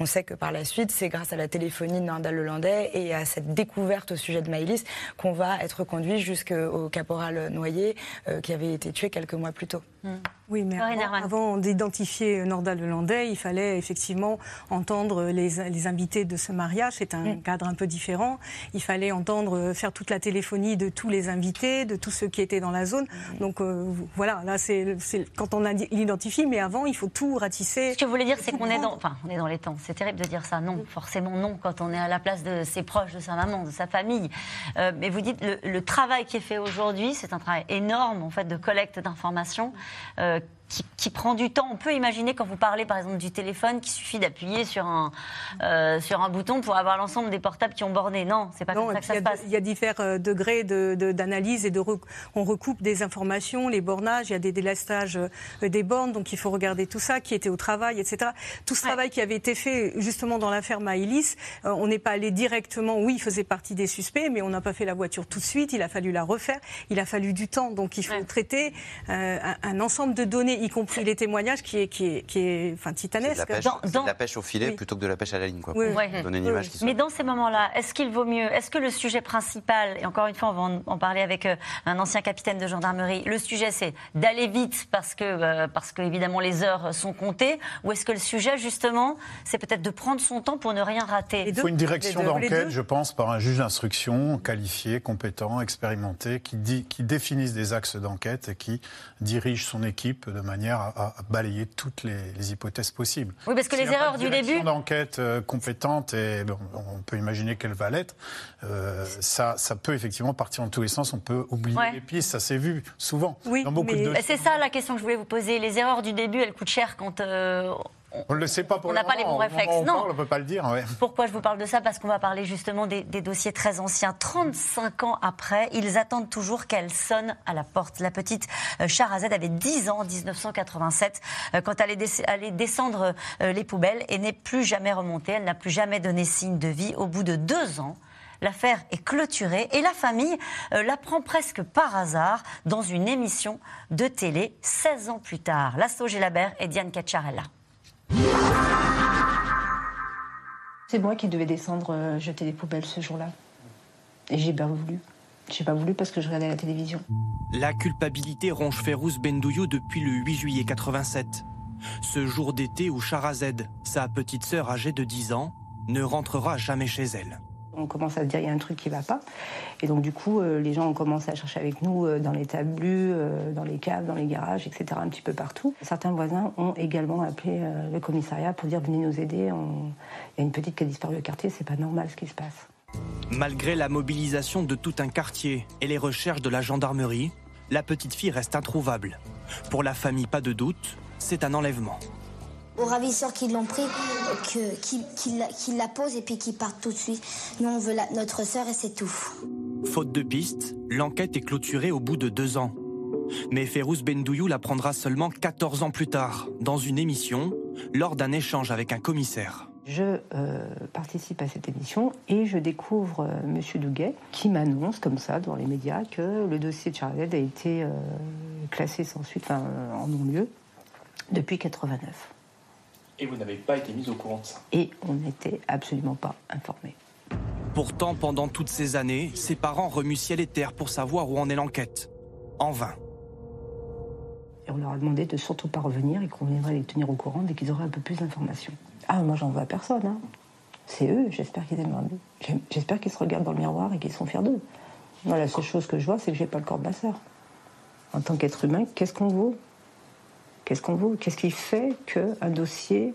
on sait que par la suite, c'est grâce à la téléphonie de Nordal Lelandais et à cette découverte au sujet de Maëlys qu'on va être conduit jusqu'au caporal Noyer, qui avait été tué quelques mois plus tôt. Oui, mais avant, d'identifier Nordal Lelandais, il fallait effectivement entendre les, les invités de ce mariage. C'est un cadre un peu différent. Il fallait entendre euh, faire toute la téléphonie de tous les invités, de tous ceux qui étaient dans la zone. Donc euh, voilà, là c'est quand on l'identifie, mais avant il faut tout ratisser. Ce que vous voulez dire, c'est qu'on est dans, enfin, on est dans les temps. C'est terrible de dire ça. Non, forcément non, quand on est à la place de ses proches, de sa maman, de sa famille. Euh, mais vous dites le, le travail qui est fait aujourd'hui, c'est un travail énorme en fait de collecte d'informations. euh, qui, qui prend du temps. On peut imaginer quand vous parlez par exemple du téléphone qu'il suffit d'appuyer sur un, euh, sur un bouton pour avoir l'ensemble des portables qui ont borné. Non, c'est pas Non, comme ça que ça se passe. Il y a divers euh, degrés de- de- d'analyse et de rec- on recoupe des informations, les bornages, il y a des délestages euh, des bornes, donc il faut regarder tout ça, qui était au travail, etc. Tout ce travail qui avait été fait justement dans l'affaire Maïlis, euh, on n'est pas allé directement, oui, il faisait partie des suspects, mais on n'a pas fait la voiture tout de suite, il a fallu la refaire, il a fallu du temps, donc il faut traiter euh, un, un ensemble de données y compris les témoignages qui est, qui est, qui est enfin, C'est de la titanesque. pêche, c'est de la pêche au filet Oui. plutôt que de la pêche à la ligne. Quoi, Oui, pour Ouais. donner une Oui, image oui. qui. Mais dans ces moments-là, est-ce qu'il vaut mieux, est-ce que le sujet principal, et encore une fois, on va en, en parler avec euh, un ancien capitaine de gendarmerie, le sujet c'est d'aller vite parce que, euh, parce que évidemment les heures sont comptées, ou est-ce que le sujet justement, c'est peut-être de prendre son temps pour ne rien rater? Il faut une direction d'enquête, je pense, par un juge d'instruction qualifié, compétent, expérimenté, qui, dit, qui définisse des axes d'enquête et qui dirige son équipe de manière à, à balayer toutes les, les hypothèses possibles. Oui, parce que les pas erreurs de du début, d'enquête euh, compétente et bon, on peut imaginer qu'elle va l'être. euh, ça, ça peut effectivement partir dans tous les sens. On peut oublier Ouais. les pistes. Ça s'est vu souvent Oui, dans beaucoup mais- de c'est ça la question que je voulais vous poser. Les erreurs du début, elles coûtent cher quand euh, On ne le sait pas pour on n'a pas les bons réflexes. on Non. parle, on ne peut pas le dire. ouais. Pourquoi je vous parle de ça? Parce qu'on va parler justement des, des dossiers très anciens. 35 ans après, ils attendent toujours qu'elle sonne à la porte. La petite euh, Charazade avait 10 ans en 1987 euh, quand elle est allait descendre euh, les poubelles et n'est plus jamais remontée. Elle n'a plus jamais donné signe de vie. Au bout de deux ans, L'affaire est clôturée et la famille euh, l'apprend presque par hasard dans une émission de télé 16 ans plus tard. Lasso Gélabert et Diane Cacciarella. C'est moi qui devais descendre euh, jeter les poubelles ce jour-là. Et j'ai pas voulu. J'ai pas voulu parce que je regardais la télévision. La culpabilité ronge Férouz Bendouyou depuis le 8 juillet 87. Ce jour d'été où Charazed, sa petite sœur âgée de 10 ans, ne rentrera jamais chez elle. On commence à se dire il y a un truc qui va pas. Et donc du coup, euh, les gens ont commencé à chercher avec nous euh, dans les tablus, euh, dans les caves, dans les garages, etc. un petit peu partout. Certains voisins ont également appelé le commissariat pour dire venez nous aider. On- Il y a une petite qui a disparu au quartier, c'est pas normal ce qui se passe. Malgré la mobilisation de tout un quartier et les recherches de la gendarmerie, la petite fille reste introuvable. Pour la famille, pas de doute, c'est un enlèvement. Aux ravisseurs qui l'ont pris, que- qui, qui la, qui la posent et puis qui partent tout de suite. Nous, on veut la- notre sœur et c'est tout. Faute de piste, l'enquête est clôturée au bout de deux ans. Mais Férouz Bendouyou l'apprendra seulement 14 ans plus tard, dans une émission, lors d'un échange avec un commissaire. Je euh, participe à cette émission et je découvre euh, Monsieur Douguet qui m'annonce comme ça dans les médias que le dossier de Charlotte a été euh, classé sans suite, enfin en non-lieu, depuis 89. Et vous n'avez pas été mise au courant de ça. Et on n'était absolument pas informés. Pourtant, pendant toutes ces années, ses parents remuent ciel et terre pour savoir où en est l'enquête. En vain. Et on leur a demandé de surtout pas revenir et qu'on viendrait les tenir au courant dès qu'ils auraient un peu plus d'informations. Ah, moi j'en veux à personne. hein. C'est eux, j'espère qu'ils aiment J'espère qu'ils se regardent dans le miroir et qu'ils sont fiers d'eux. Moi, la seule chose que je vois, c'est que j'ai pas le corps de ma sœur. En tant qu'être humain, qu'est-ce qu'on vaut? Qu'est-ce qu'on vaut? Qu'est-ce qui fait qu'un dossier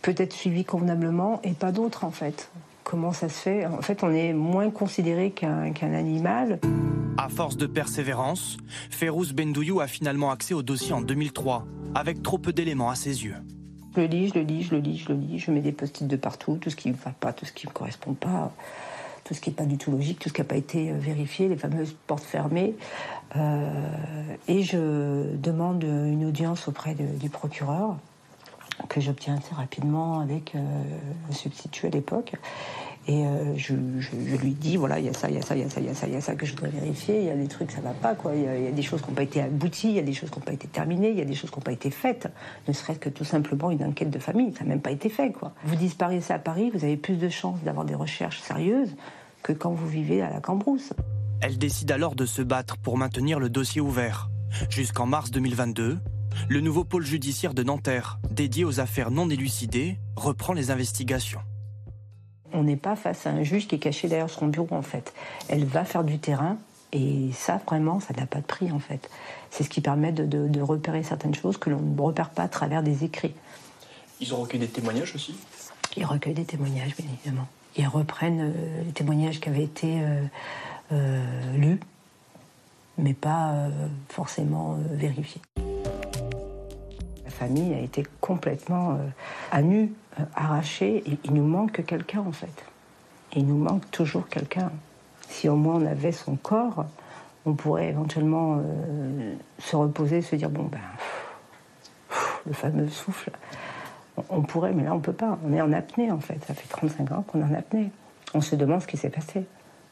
peut être suivi convenablement et pas d'autres, en fait? Comment ça se fait? En fait, on est moins considéré qu'un animal. À force de persévérance, Férouz Bendouyou a finalement accès au dossier en 2003, avec trop peu d'éléments à ses yeux. Je le lis, je le lis, je le lis, je le lis. Je mets des post-it de partout, tout ce qui ne va pas, tout ce qui ne me correspond pas, tout ce qui n'est pas du tout logique, tout ce qui n'a pas été euh, vérifié, les fameuses portes fermées. Euh, et je demande une audience auprès du procureur, que j'obtiens assez rapidement avec euh, le substitut à l'époque. Et euh, je, lui dis, voilà, il y a ça, il y a ça, il y a ça, il y a ça, il y a ça que je voudrais vérifier. Il y a des trucs, ça va pas, quoi. Il y y a des choses qui n'ont pas été abouties, il y a des choses qui n'ont pas été terminées, il y a des choses qui n'ont pas été faites. Ne serait-ce que tout simplement une enquête de famille, ça n'a même pas été fait, quoi. Vous disparaissez à Paris, vous avez plus de chances d'avoir des recherches sérieuses que quand vous vivez à la Cambrousse. Elle décide alors de se battre pour maintenir le dossier ouvert. Jusqu'en mars 2022, le nouveau pôle judiciaire de Nanterre, dédié aux affaires non élucidées, reprend les investigations. On n'est pas face à un juge qui est caché derrière son bureau, en fait. Elle va faire du terrain, et ça, vraiment, ça n'a pas de prix, en fait. C'est ce qui permet de, de- de repérer certaines choses que l'on ne repère pas à travers des écrits. Ils ont recueilli des témoignages aussi? Ils recueillent des témoignages, bien évidemment. Ils reprennent euh, les témoignages qui avaient été euh, euh, lus, mais pas forcément vérifiés. La famille a été complètement à nu, arrachée, et il nous manque quelqu'un en fait. Il nous manque toujours quelqu'un. Si au moins on avait son corps, on pourrait éventuellement se reposer, se dire bon ben, le fameux souffle. On pourrait, mais là, on peut pas. On est en apnée, en fait. Ça fait 35 ans qu'on est en apnée. On se demande ce qui s'est passé.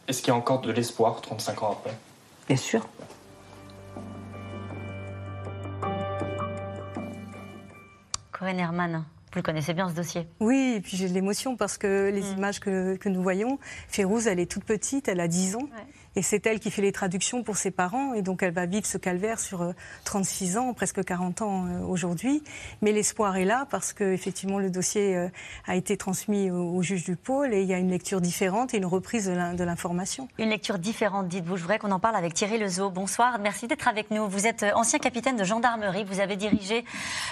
Est-ce qu'il y a encore de l'espoir 35 ans après? Bien sûr. Corinne Herman, vous le connaissez bien ce dossier? Oui, et puis j'ai de l'émotion parce que les mm. images que, nous voyons, Férouz, elle est toute petite, elle a 10 ans. Et c'est elle qui fait les traductions pour ses parents. Et donc elle va vivre ce calvaire sur 36 euh, ans, presque 40 ans euh, aujourd'hui. Mais l'espoir est là parce que effectivement le dossier euh, a été transmis au, juge du pôle et il y a une lecture différente et une reprise de l'information. Une lecture différente, dites-vous. Je voudrais qu'on en parle avec Thierry Lezeau. Bonsoir, merci d'être avec nous. Vous êtes ancien capitaine de gendarmerie. Vous avez dirigé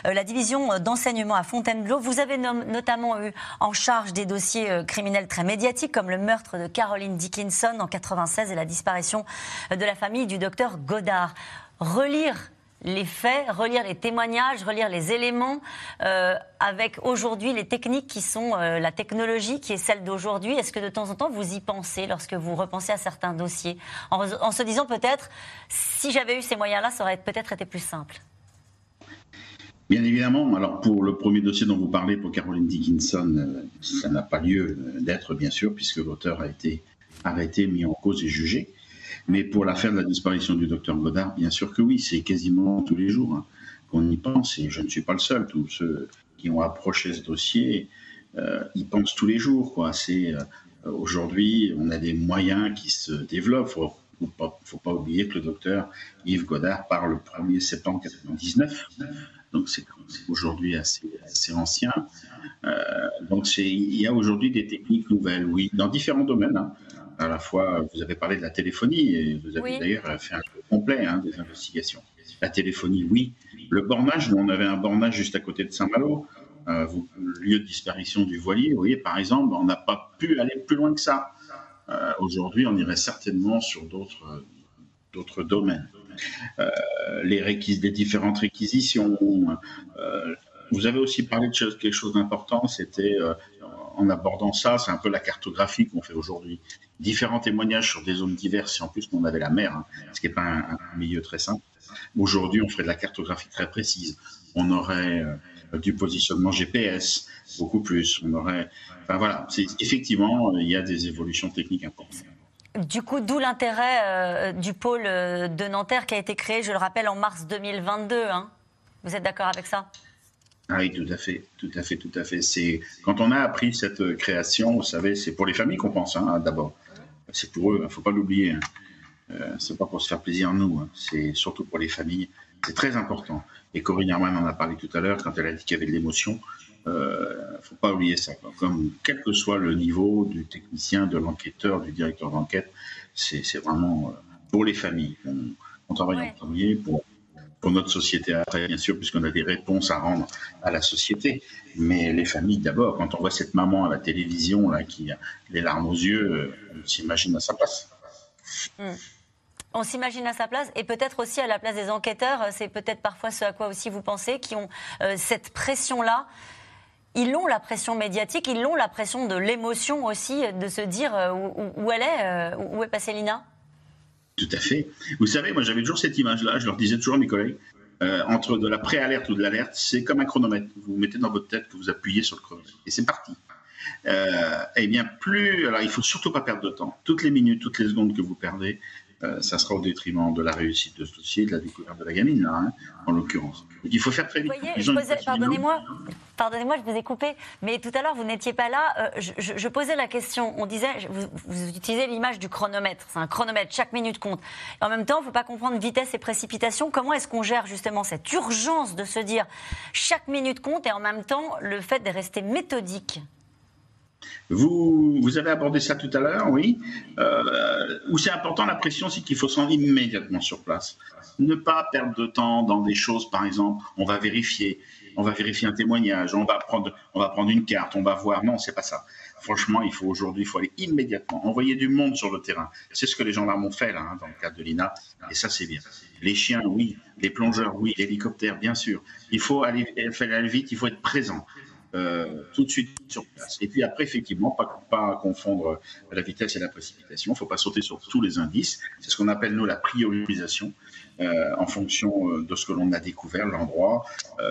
la division d'enseignement à Fontainebleau. Vous avez notamment eu en charge des dossiers criminels très médiatiques comme le meurtre de Caroline Dickinson en 96 et la disparition de la famille du docteur Godard. Relire les faits, relire les témoignages, relire les éléments, euh, avec aujourd'hui les techniques qui sont euh, la technologie qui est celle d'aujourd'hui. Est-ce que de temps en temps vous y pensez lorsque vous repensez à certains dossiers, en, se disant peut-être si j'avais eu ces moyens-là, ça aurait peut-être été plus simple Bien évidemment, alors pour le premier dossier dont vous parlez, pour Caroline Dickinson, euh, ça n'a pas lieu d'être, bien sûr, puisque l'auteur a été arrêté, mis en cause et jugé. Mais pour l'affaire de la disparition du docteur Godard, bien sûr que oui, c'est quasiment tous les jours hein, qu'on y pense, et je ne suis pas le seul. Tous ceux qui ont approché ce dossier euh, y pensent tous les jours. Quoi. C'est, euh, aujourd'hui, on a des moyens qui se développent. Il ne faut, pas oublier que le docteur Yves Godard part le 1er septembre 1999, donc c'est aujourd'hui assez, assez ancien. Euh, donc il y a aujourd'hui des techniques nouvelles, oui, dans différents domaines. Hein à la fois, vous avez parlé de la téléphonie, et vous avez d'ailleurs fait un peu complet hein, des investigations. La téléphonie, oui. Le bornage, on avait un bornage juste à côté de Saint-Malo, euh, lieu de disparition du voilier. Vous voyez, par exemple, on n'a pas pu aller plus loin que ça. Euh, aujourd'hui, on irait certainement sur d'autres d'autres domaines. Euh, les, les différentes réquisitions. Euh, vous avez aussi parlé de quelque chose d'important, c'était en abordant ça, c'est un peu la cartographie qu'on fait aujourd'hui. Différents témoignages sur des zones diverses, et en plus on avait la mer, hein, ce qui n'est pas un, milieu très simple. Aujourd'hui, on ferait de la cartographie très précise. On aurait euh, du positionnement GPS, beaucoup plus. On aurait, enfin voilà, effectivement, il y a des évolutions techniques importantes. Du coup, d'où l'intérêt euh, du pôle euh, de Nanterre qui a été créé, je le rappelle, en mars 2022. Hein. Vous êtes d'accord avec ça? Ah oui, tout à fait, tout à fait, tout à fait. C'est quand on a appris cette création, vous savez, c'est pour les familles qu'on pense hein, d'abord. C'est pour eux, il hein, ne faut pas l'oublier. Hein. Euh, c'est pas pour se faire plaisir nous, hein. c'est surtout pour les familles. C'est très important. Et Corinne Herman en a parlé tout à l'heure quand elle a dit qu'il y avait de l'émotion. Il euh, ne faut pas oublier ça. Comme quel que soit le niveau du technicien, de l'enquêteur, du directeur d'enquête, c'est vraiment euh, pour les familles. On, on travaille en premier pour pour notre société après, bien sûr, puisqu'on a des réponses à rendre à la société. Mais les familles, d'abord, quand on voit cette maman à la télévision, là, qui a les larmes aux yeux, euh, on s'imagine à sa place. Hmm. On s'imagine à sa place et peut-être aussi à la place des enquêteurs. C'est peut-être parfois ce à quoi aussi vous pensez, qui ont euh, cette pression-là. Ils ont la pression médiatique, ils ont la pression de l'émotion aussi, de se dire euh, où, elle est, où est passée Lina? Tout à fait. Vous savez, moi j'avais toujours cette image-là, je leur disais toujours à mes collègues, euh, entre de la préalerte ou de l'alerte, c'est comme un chronomètre. Vous mettez dans votre tête que vous appuyez sur le chronomètre et c'est parti. Euh, eh bien, plus, alors il faut surtout pas perdre de temps. Toutes les minutes, toutes les secondes que vous perdez, euh, ça sera au détriment de la réussite de ce dossier, de la découverte de la gamine, là, hein, en l'occurrence. Il faut faire très vite. Pardonnez-moi, pardonnez-moi, je vous ai coupé, mais tout à l'heure, vous n'étiez pas là. Euh, je, posais la question. On disait, vous, utilisez l'image du chronomètre. C'est un chronomètre, chaque minute compte. en même temps, il ne faut pas confondre vitesse et précipitation. Comment est-ce qu'on gère justement cette urgence de se dire chaque minute compte et en même temps le fait de rester méthodique? Vous, vous avez abordé ça tout à l'heure, oui. Euh, où c'est important, la pression, c'est qu'il faut se rendre immédiatement sur place. Ne pas perdre de temps dans des choses, par exemple, on va vérifier, on va vérifier un témoignage, on va prendre, on va prendre une carte, on va voir. Non, c'est pas ça. Franchement, il faut aujourd'hui, il faut aller immédiatement, envoyer du monde sur le terrain. C'est ce que les gendarmes ont fait là, hein, dans le cadre de l'INA, et ça c'est bien. Les chiens, oui. Les plongeurs, oui. L'hélicoptère, bien sûr. Il faut aller, aller vite, il faut être présent. Euh, tout de suite sur place. Et puis après, effectivement, pas, pas confondre la vitesse et la précipitation. Il ne faut pas sauter sur tous les indices. C'est ce qu'on appelle, nous, la priorisation. Euh, en fonction euh, de ce que l'on a découvert, l'endroit,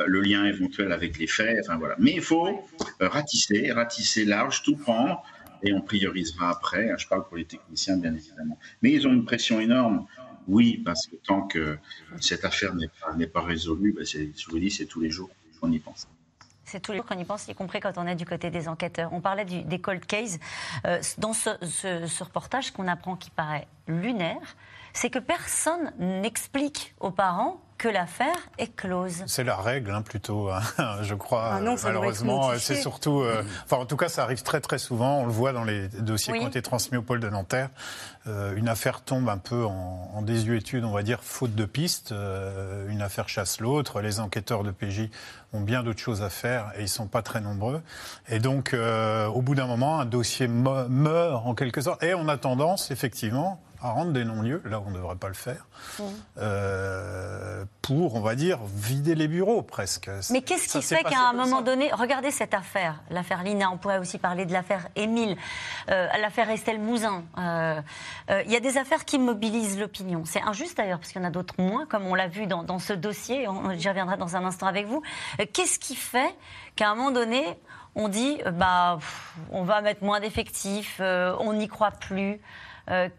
le lien éventuel avec les faits, enfin voilà. Mais il faut ratisser, ratisser large, tout prendre, et on priorisera après. Je parle pour les techniciens, bien évidemment. Mais ils ont une pression énorme. Oui, parce que tant que cette affaire n'est pas, pas, résolue, ben je vous dis, c'est tous les jours qu'on y pense. C'est tous les jours qu'on y pense, y compris quand on est du côté des enquêteurs. On parlait du, des cold cases. Euh, dans ce, ce- ce reportage, qu'on apprend qui paraît lunaire, c'est que personne n'explique aux parents que l'affaire est close. C'est la règle, hein, plutôt, hein, je crois. Ah non, malheureusement, c'est surtout. euh, enfin, en tout cas, ça arrive très très souvent. On le voit dans les dossiers Oui. qui ont été transmis au pôle de Nanterre. Euh, une affaire tombe un peu en, en désuétude, on va dire, faute de piste. Euh, une affaire chasse l'autre. Les enquêteurs de PJ ont bien d'autres choses à faire et ils sont pas très nombreux. Et donc, euh, au bout d'un moment, un dossier me- meurt en quelque sorte. Et on a tendance, effectivement, à rendre des non-lieux, là où on ne devrait pas le faire, euh, pour, on va dire, vider les bureaux presque. Mais qu'est-ce qui fait qu'à un moment ça. donné, regardez cette affaire, l'affaire Lina, on pourrait aussi parler de l'affaire Émile, euh, l'affaire Estelle Mouzin. Euh, Il y a des affaires qui mobilisent l'opinion. C'est injuste d'ailleurs, parce qu'il y en a d'autres moins, comme on l'a vu dans, ce dossier. J'y reviendrai dans un instant avec vous. Euh, Qu'est-ce qui fait qu'à un moment donné, on dit, euh, bah, on va mettre moins d'effectifs, euh, on n'y croit plus Euh,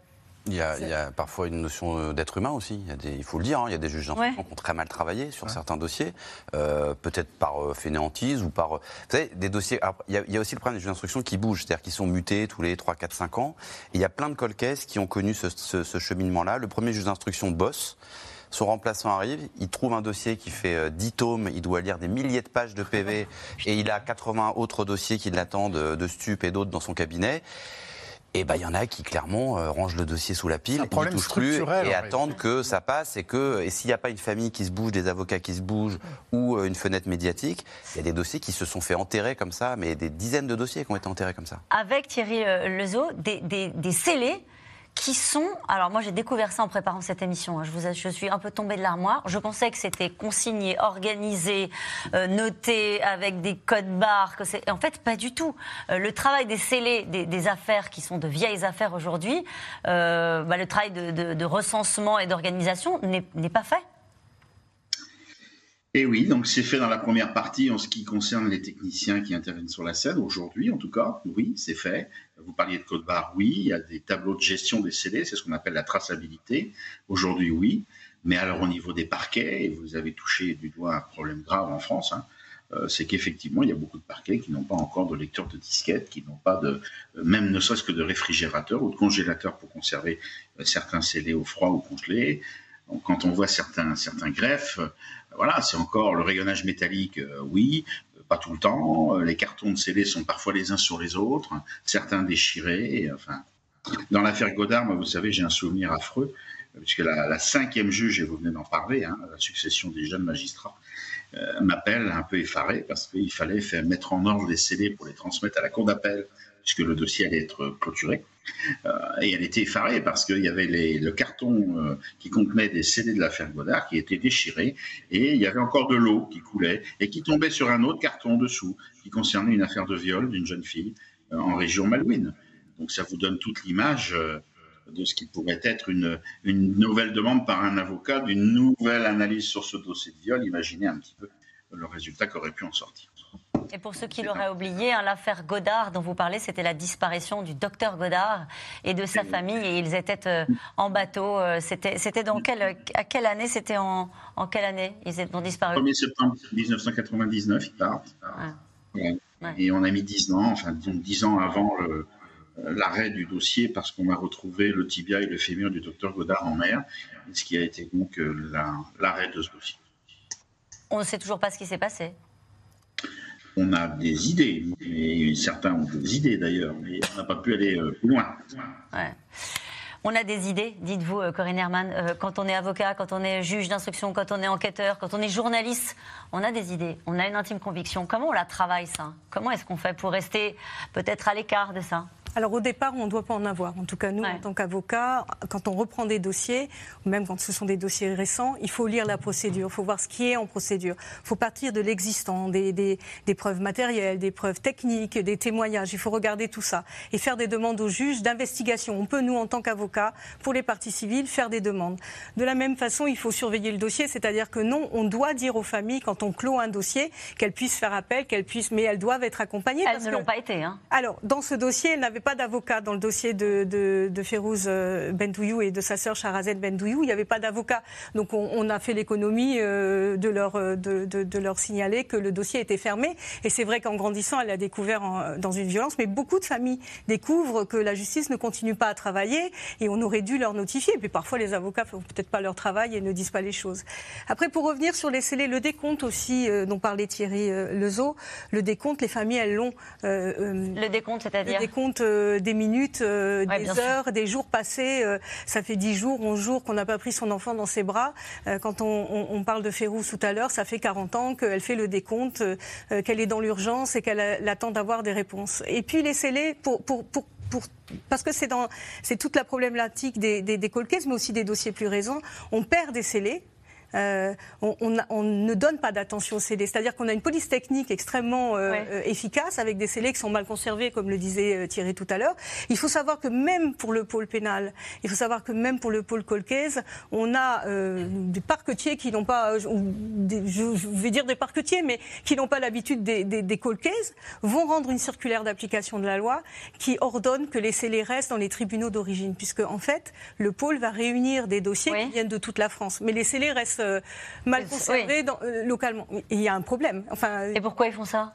Il y, a, il y a parfois une notion euh, d'être humain aussi. Il, y a des- il faut le dire, hein, il y a des juges d'instruction Ouais. qui ont très mal travaillé sur certains dossiers, euh, peut-être par euh, fainéantise ou par. euh, vous savez, des dossiers. alors, il, y a, il y a aussi le problème des juges d'instruction qui bougent, c'est-à-dire qui sont mutés tous les 3, 4, 5 ans. Et il y a plein de colcaisses qui ont connu ce, ce- ce cheminement-là. Le premier juge d'instruction bosse. Son remplaçant arrive, il trouve un dossier qui fait euh, 10 tomes, il doit lire des milliers de pages de PV et il a 80 autres dossiers qui l'attendent de stup et d'autres dans son cabinet. Et ben il y en a qui clairement euh, rangent le dossier sous la pile, problème touchent plus et en attendent que ça passe et que et s'il n'y a pas une famille qui se bouge, des avocats qui se bougent ou euh, une fenêtre médiatique, il y a des dossiers qui se sont fait enterrer comme ça, mais des dizaines de dossiers qui ont été enterrés comme ça. avec Thierry euh, Lezeau des, des, des scellés qui sont. Alors, moi, j'ai découvert ça en préparant cette émission. hein. Je, suis un peu tombée de l'armoire. Je pensais que c'était consigné, organisé, euh, noté avec des codes barres. Que. En fait, pas du tout. Euh, le travail des scellés, des, affaires qui sont de vieilles affaires aujourd'hui, euh, bah, le travail de, de- recensement et d'organisation n'est pas fait. Et oui, donc c'est fait dans la première partie en ce qui concerne les techniciens qui interviennent sur la scène, aujourd'hui en tout cas, oui, c'est fait. Vous parliez de code barre, oui, il y a des tableaux de gestion des CD, c'est ce qu'on appelle la traçabilité. Aujourd'hui, oui, mais alors au niveau des parquets, et vous avez touché du doigt un problème grave en France, hein, euh, c'est qu'effectivement, il y a beaucoup de parquets qui n'ont pas encore de lecteur de disquette, qui n'ont pas de, euh, même ne serait-ce que de réfrigérateur ou de congélateur pour conserver euh, certains scellés au froid ou congelés. Quand on voit certains, certains greffes, voilà, c'est encore le rayonnage métallique, oui, pas tout le temps. Euh, Les cartons de scellés sont parfois les uns sur les autres, certains déchirés. enfin, dans l'affaire Godard, vous savez, j'ai un souvenir affreux, puisque la, la cinquième juge, et vous venez d'en parler, hein, la succession des jeunes magistrats, euh, m'appelle un peu effaré parce qu'il fallait faire mettre en ordre les scellés pour les transmettre à la cour d'appel, puisque le dossier allait être clôturé. Euh, et elle était effarée parce qu'il y avait le carton euh, qui contenait des scellés de l'affaire Godard qui était déchiré et il y avait encore de l'eau qui coulait et qui tombait sur un autre carton dessous qui concernait une affaire de viol d'une jeune fille euh, en région Malouine. Donc ça vous donne toute l'image de ce qui pourrait être une nouvelle demande par un avocat d'une nouvelle analyse sur ce dossier de viol. Imaginez un petit peu le résultat qu'aurait pu en sortir. Et pour ceux qui l'auraient oublié, hein, l'affaire Godard dont vous parlez, c'était la disparition du docteur Godard et de sa famille. Et ils étaient euh, en bateau. euh, C'était c'était dans quelle, à quelle année C'était en, en quelle année Ils ont disparu? 1er septembre 1999, ils partent. Ouais. Et on a mis 10 ans, enfin disons 10 ans avant euh, l'arrêt du dossier parce qu'on a retrouvé le tibia et le fémur du docteur Godard en mer, ce qui a été donc la- l'arrêt de ce dossier. On ne sait toujours pas ce qui s'est passé. On a des idées, et certains ont des idées d'ailleurs, mais on n'a pas pu aller euh, plus loin. Ouais. On a des idées, dites-vous, euh, Corinne Herman. Euh, quand on est avocat, quand on est juge d'instruction, quand on est enquêteur, quand on est journaliste, on a des idées, on a une intime conviction. Comment on la travaille, ça? Comment est-ce qu'on fait pour rester peut-être à l'écart de ça? Alors au départ, on ne doit pas en avoir. En tout cas, nous, en tant qu'avocats, quand on reprend des dossiers, ou même quand ce sont des dossiers récents, il faut lire la procédure, il faut voir ce qui est en procédure. Il faut partir de l'existant, des, des- des preuves matérielles, des preuves techniques, des témoignages. Il faut regarder tout ça et faire des demandes aux juges d'investigation. On peut, nous, en tant qu'avocats, pour les parties civiles, faire des demandes. De la même façon, il faut surveiller le dossier, c'est-à-dire que non, on doit dire aux familles, quand on clôt un dossier, qu'elles puissent faire appel, qu'elles puissent, mais elles doivent être accompagnées. Elles parce ne que- l'ont pas été. Hein. alors, dans ce dossier, elles n'avaient avait pas d'avocat dans le dossier de, de, de Férouz euh, Bendouillou et de sa sœur Charazette Bendouillou. Il n'y avait pas d'avocat. Donc on, on, a fait l'économie euh, de, leur, de, de, de, leur signaler que le dossier était fermé. Et c'est vrai qu'en grandissant, elle a découvert en, dans une violence. Mais beaucoup de familles découvrent que la justice ne continue pas à travailler et on aurait dû leur notifier. Et puis parfois, les avocats font peut-être pas leur travail et ne disent pas les choses. Après, pour revenir sur les scellés, le décompte aussi, euh, dont parlait Thierry euh, Lezo, le décompte, les familles, elles l'ont. le décompte, c'est-à-dire Le décompte des minutes, ouais, des heures, sûr. des jours passés. ça fait 10 jours, 11 jours qu'on n'a pas pris son enfant dans ses bras. quand on, on, on parle de Férouz tout à l'heure, ça fait 40 ans qu'elle fait le décompte, qu'elle est dans l'urgence et qu'elle attend d'avoir des réponses. Et puis les scellés, pour, pour, pour pour, parce que c'est dans c'est toute la problématique des, des, mais aussi des dossiers plus récents. On perd des scellés. Euh, on, on, on, ne donne pas d'attention aux scellés. C'est-à-dire qu'on a une police technique extrêmement euh, ouais. efficace avec des scellés qui sont mal conservés, comme le disait euh, Thierry tout à l'heure. Il faut savoir que même pour le pôle pénal, il faut savoir que même pour le pôle colcaise, on a euh, des parquetiers qui n'ont pas, des, je vais dire des parquetiers, mais qui n'ont pas l'habitude des, des, des colcaises, vont rendre une circulaire d'application de la loi qui ordonne que les scellés restent dans les tribunaux d'origine, puisque en fait, le pôle va réunir des dossiers oui. qui viennent de toute la France, mais les scellés restent euh, mal oui. dans, euh, localement. Il y a un problème. Enfin, Et pourquoi ils font ça?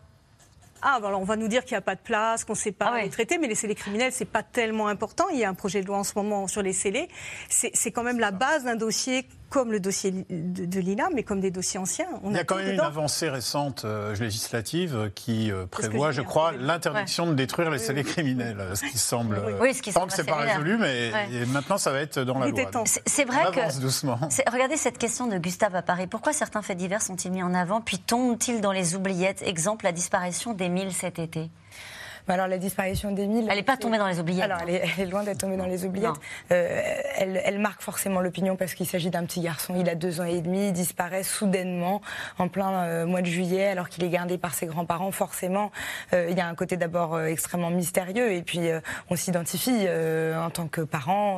Ah, ben alors on va nous dire qu'il n'y a pas de place, qu'on ne sait pas ah ouais. les traiter, mais les scellés criminels, c'est pas tellement important. Il y a un projet de loi en ce moment sur les scellés. C'est quand même la base d'un dossier comme le dossier de, de l'INA, mais comme des dossiers anciens. On Il y a, a quand même dedans. une avancée récente euh, législative qui euh, prévoit, je, crois, l'interdiction ouais. de détruire les scellés criminels, ce qui semble. Oui, ce qui semble. que c'est pas résolu, mais ouais. maintenant ça va être dans la loi. C'est vrai que. doucement. Regardez cette question de Gustave à Paris. Pourquoi certains faits divers sont-ils mis en avant, puis tombent-ils dans les oubliettes? Exemple, la disparition d'Émile cet été. Alors la disparition d'Émile. Elle n'est pas tombée dans les oubliettes. Alors elle est, elle est loin d'être tombée dans les oubliettes. Euh, elle, elle, marque forcément l'opinion parce qu'il s'agit d'un petit garçon. Il a deux ans et demi, il disparaît soudainement en plein euh, mois de juillet alors qu'il est gardé par ses grands-parents. Forcément, euh, il y a un côté d'abord euh, extrêmement mystérieux et puis euh, on s'identifie en tant que parent.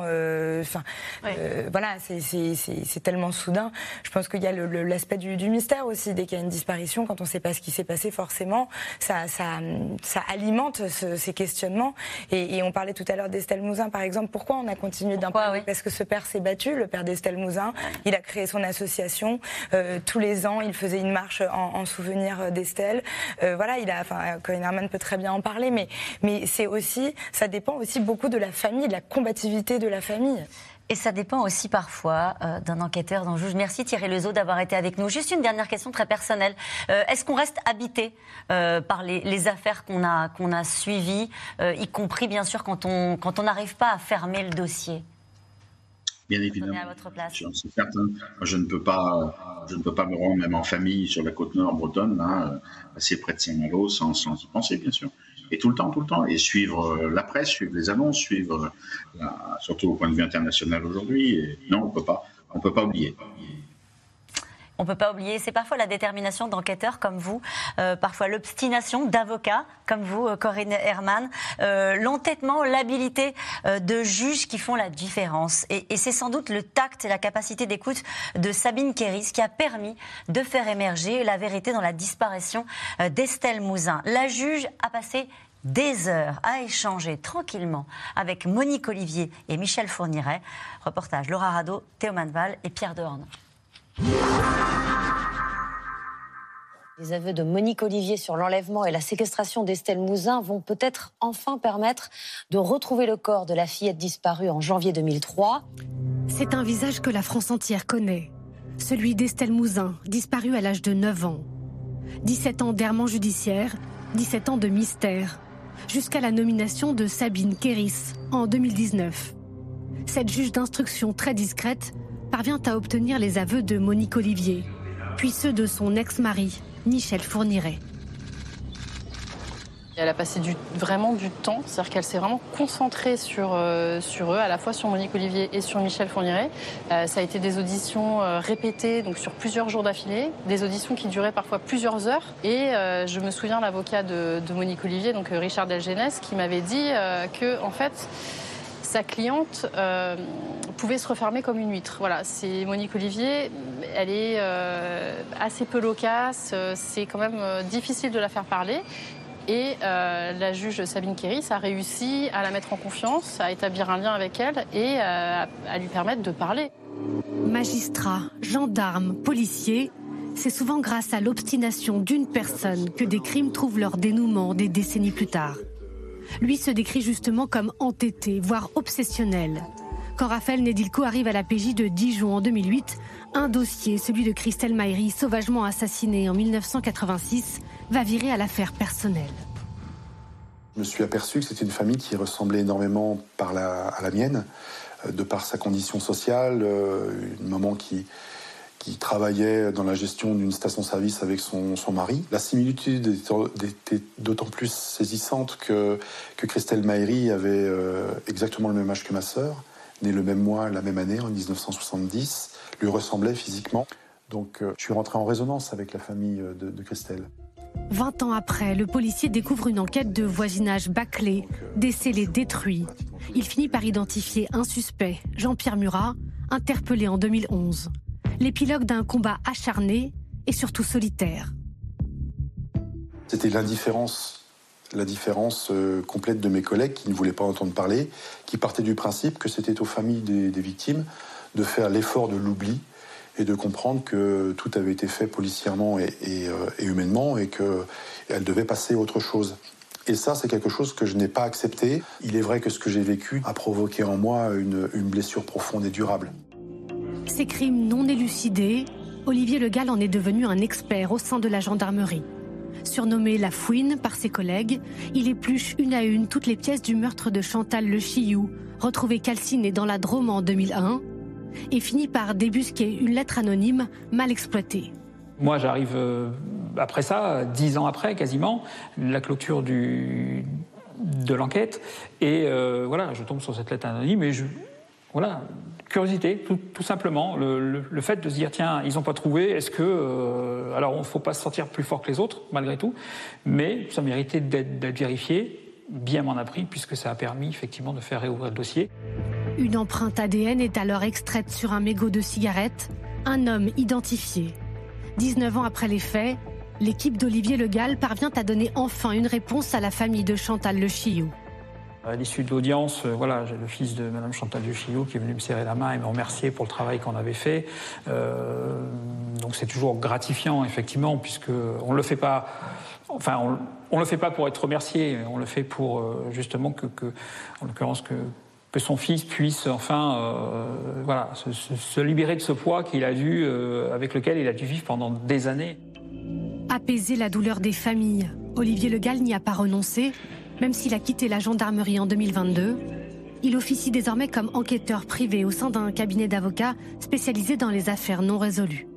Enfin, ouais. voilà, c'est tellement soudain. Je pense qu'il y a l'aspect du, du, mystère aussi dès qu'il y a une disparition, quand on ne sait pas ce qui s'est passé, forcément, ça, ça, ça alimente ce, ces questionnements. Et, et, on parlait tout à l'heure d'Estelle Mouzin, par exemple. Pourquoi on a continué d'en parler oui. Parce que ce père s'est battu, le père d'Estelle Mouzin. Il a créé son association. Euh, tous les ans, il faisait une marche en, en souvenir d'Estelle. Euh, voilà, il a, enfin, Corinne Herman peut très bien en parler, mais, mais c'est aussi, ça dépend aussi beaucoup de la famille, de la combativité de la famille. Et ça dépend aussi parfois euh, d'un enquêteur, d'un juge. Merci Thierry Lezo d'avoir été avec nous. Juste une dernière question très personnelle. Euh, Est-ce qu'on reste habité euh, par les, les affaires qu'on a, qu'on a suivies, y compris bien sûr quand on quand on n'arrive pas à fermer le dossier? Bien évidemment. À votre place. J'en suis certain. Je ne peux pas, je ne peux pas me rendre même en famille sur la côte nord bretonne, là, assez près de Saint-Malo, sans, sans y penser, bien sûr et tout le temps, tout le temps, et suivre la presse, suivre les annonces, suivre, la, surtout au point de vue international aujourd'hui. Non, on peut pas, on peut pas oublier. On ne peut pas oublier, c'est parfois la détermination d'enquêteurs comme vous, euh, parfois l'obstination d'avocats comme vous, Corinne Herman, euh, l'entêtement, l'habilité euh, de juges qui font la différence. Et, et c'est sans doute le tact et la capacité d'écoute de Sabine Kéris qui a permis de faire émerger la vérité dans la disparition d'Estelle Mouzin. La juge a passé des heures à échanger tranquillement avec Monique Olivier et Michel Fourniret. Reportage Laura Rado, Théo Manval et Pierre Dehorne. Les aveux de Monique Olivier sur l'enlèvement et la séquestration d'Estelle Mouzin vont peut-être enfin permettre de retrouver le corps de la fillette disparue en janvier 2003. C'est un visage que la France entière connaît. Celui d'Estelle Mouzin, disparue à l'âge de 9 ans. 17 ans d'errement judiciaire, 17 ans de mystère, jusqu'à la nomination de Sabine Kéris en 2019. Cette juge d'instruction très discrète parvient à obtenir les aveux de Monique Olivier, puis ceux de son ex-mari, Michel Fourniret. Elle a passé vraiment du temps, c'est-à-dire qu'elle s'est vraiment concentrée sur, euh, sur eux, à la fois sur Monique Olivier et sur Michel Fourniret. Euh, ça a été des auditions euh, répétées, donc sur plusieurs jours d'affilée, des auditions qui duraient parfois plusieurs heures. Et je me souviens l'avocat de, de, Monique Olivier, donc Richard Delgenès, qui m'avait dit que, en fait, sa cliente euh, pouvait se refermer comme une huître. Voilà, c'est Monique Olivier. Elle est euh, assez peu loquace. C'est quand même difficile de la faire parler. Et euh, la juge Sabine Kéris a réussi à la mettre en confiance, à établir un lien avec elle et euh, à lui permettre de parler. Magistrats, gendarmes, policiers, c'est souvent grâce à l'obstination d'une personne que des crimes trouvent leur dénouement des décennies plus tard. Lui se décrit justement comme entêté, voire obsessionnel. Quand Raphaël Nedilko arrive à la PJ de Dijon en 2008, un dossier, celui de Christelle Maïri, sauvagement assassinée en 1986, va virer à l'affaire personnelle. Je me suis aperçu que c'était une famille qui ressemblait énormément la, à la mienne, euh, de par sa condition sociale, euh, une maman qui, qui travaillait dans la gestion d'une station-service avec son, son, mari. La similitude était d'autant plus saisissante que, que Christelle Maïri avait euh, exactement le même âge que ma sœur, née le même mois, la même année, en 1970, lui ressemblait physiquement. Donc je suis rentré en résonance avec la famille de, de Christelle. 20 ans après, le policier découvre une enquête de voisinage bâclée, décelé détruit. Il finit par identifier un suspect, Jean-Pierre Murat, interpellé en 2011. L'épilogue d'un combat acharné et surtout solitaire. C'était l'indifférence, la différence euh, complète de mes collègues qui ne voulaient pas entendre parler, qui partaient du principe que c'était aux familles des, victimes de faire l'effort de l'oubli, et de comprendre que tout avait été fait policièrement et, euh, humainement et qu'elle devait passer à autre chose. Et ça, c'est quelque chose que je n'ai pas accepté. Il est vrai que ce que j'ai vécu a provoqué en moi une blessure profonde et durable. Ces crimes non élucidés, Olivier Le Gall en est devenu un expert au sein de la gendarmerie. Surnommé la fouine par ses collègues, il épluche une à une toutes les pièces du meurtre de Chantal Le Chiyou, retrouvée calcinée dans la Drôme en 2001, et finit par débusquer une lettre anonyme mal exploitée. Moi, j'arrive euh, après ça, dix ans après quasiment, la clôture de l'enquête, et euh, voilà, je tombe sur cette lettre anonyme et je, voilà, curiosité, tout, simplement, le, fait de se dire tiens, ils n'ont pas trouvé, est-ce que, euh, alors, il ne faut pas se sentir plus fort que les autres malgré tout, mais ça méritait d'être vérifié. Bien m'en a pris puisque ça a permis effectivement de faire réouvrir le dossier. Une empreinte ADN est alors extraite sur un mégot de cigarette, un homme identifié. 19 ans après les faits, l'équipe d'Olivier Le Gall parvient à donner enfin une réponse à la famille de Chantal Le Chiou. À l'issue de l'audience, euh, voilà, j'ai le fils de Madame Chantal Chiou qui est venu me serrer la main et me remercier pour le travail qu'on avait fait. Euh, donc c'est toujours gratifiant, effectivement, puisque on le fait pas. Enfin, on, on le fait pas pour être remercié, on le fait pour euh, justement que, en l'occurrence, que son fils puisse enfin voilà, se, libérer de ce poids qu'il a dû, avec lequel il a dû vivre pendant des années. Apaiser la douleur des familles, Olivier Le Gall n'y a pas renoncé, même s'il a quitté la gendarmerie en 2022. Il officie désormais comme enquêteur privé au sein d'un cabinet d'avocats spécialisé dans les affaires non résolues.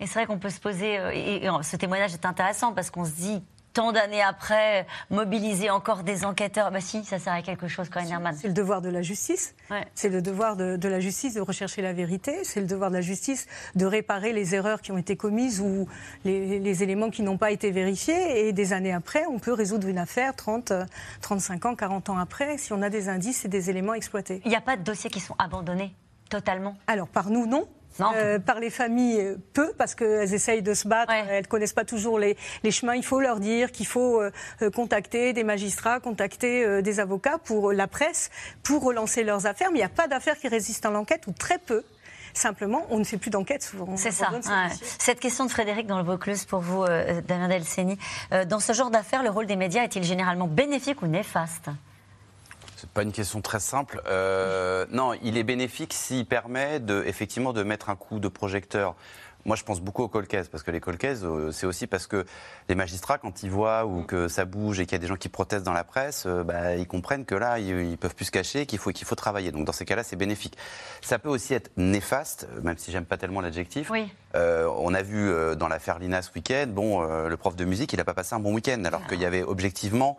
Et c'est vrai qu'on peut se poser, et ce témoignage est intéressant parce qu'on se dit tant d'années après, mobiliser encore des enquêteurs. Bah si, ça sert à quelque chose, Corinne Herman. C'est le devoir de la justice. Ouais. C'est le devoir de, de, la justice de rechercher la vérité. C'est le devoir de la justice de réparer les erreurs qui ont été commises ou les, les éléments qui n'ont pas été vérifiés. Et des années après, on peut résoudre une affaire 30, 35 ans, 40 ans après, si on a des indices et des éléments exploités. Il n'y a pas de dossiers qui sont abandonnés totalement Alors, par nous, non. Euh, par les familles, peu, parce qu'elles essayent de se battre, ouais. elles ne connaissent pas toujours les, les, chemins. Il faut leur dire qu'il faut euh, contacter des magistrats, contacter euh, des avocats pour la presse, pour relancer leurs affaires. Mais il n'y a pas d'affaires qui résistent à l'enquête, ou très peu. Simplement, on ne fait plus d'enquête souvent. C'est ça. Ouais. Cette question de Frédéric dans le Vaucluse pour vous, euh, Damien Delceni. dans ce genre d'affaires, le rôle des médias est-il généralement bénéfique ou néfaste? C'est pas une question très simple. Euh, non, il est bénéfique s'il permet de, effectivement de mettre un coup de projecteur. Moi, je pense beaucoup aux colcaises, parce que les colcaises, c'est aussi parce que les magistrats, quand ils voient ou que ça bouge et qu'il y a des gens qui protestent dans la presse, bah, ils comprennent que là, ils, ils peuvent plus se cacher, qu'il faut, qu'il faut travailler. Donc, dans ces cas-là, c'est bénéfique. Ça peut aussi être néfaste, même si j'aime pas tellement l'adjectif. Oui. Euh, on a vu euh, dans l'affaire Lina ce week-end, bon, euh, le prof de musique, il n'a pas passé un bon week-end, alors qu'il y avait objectivement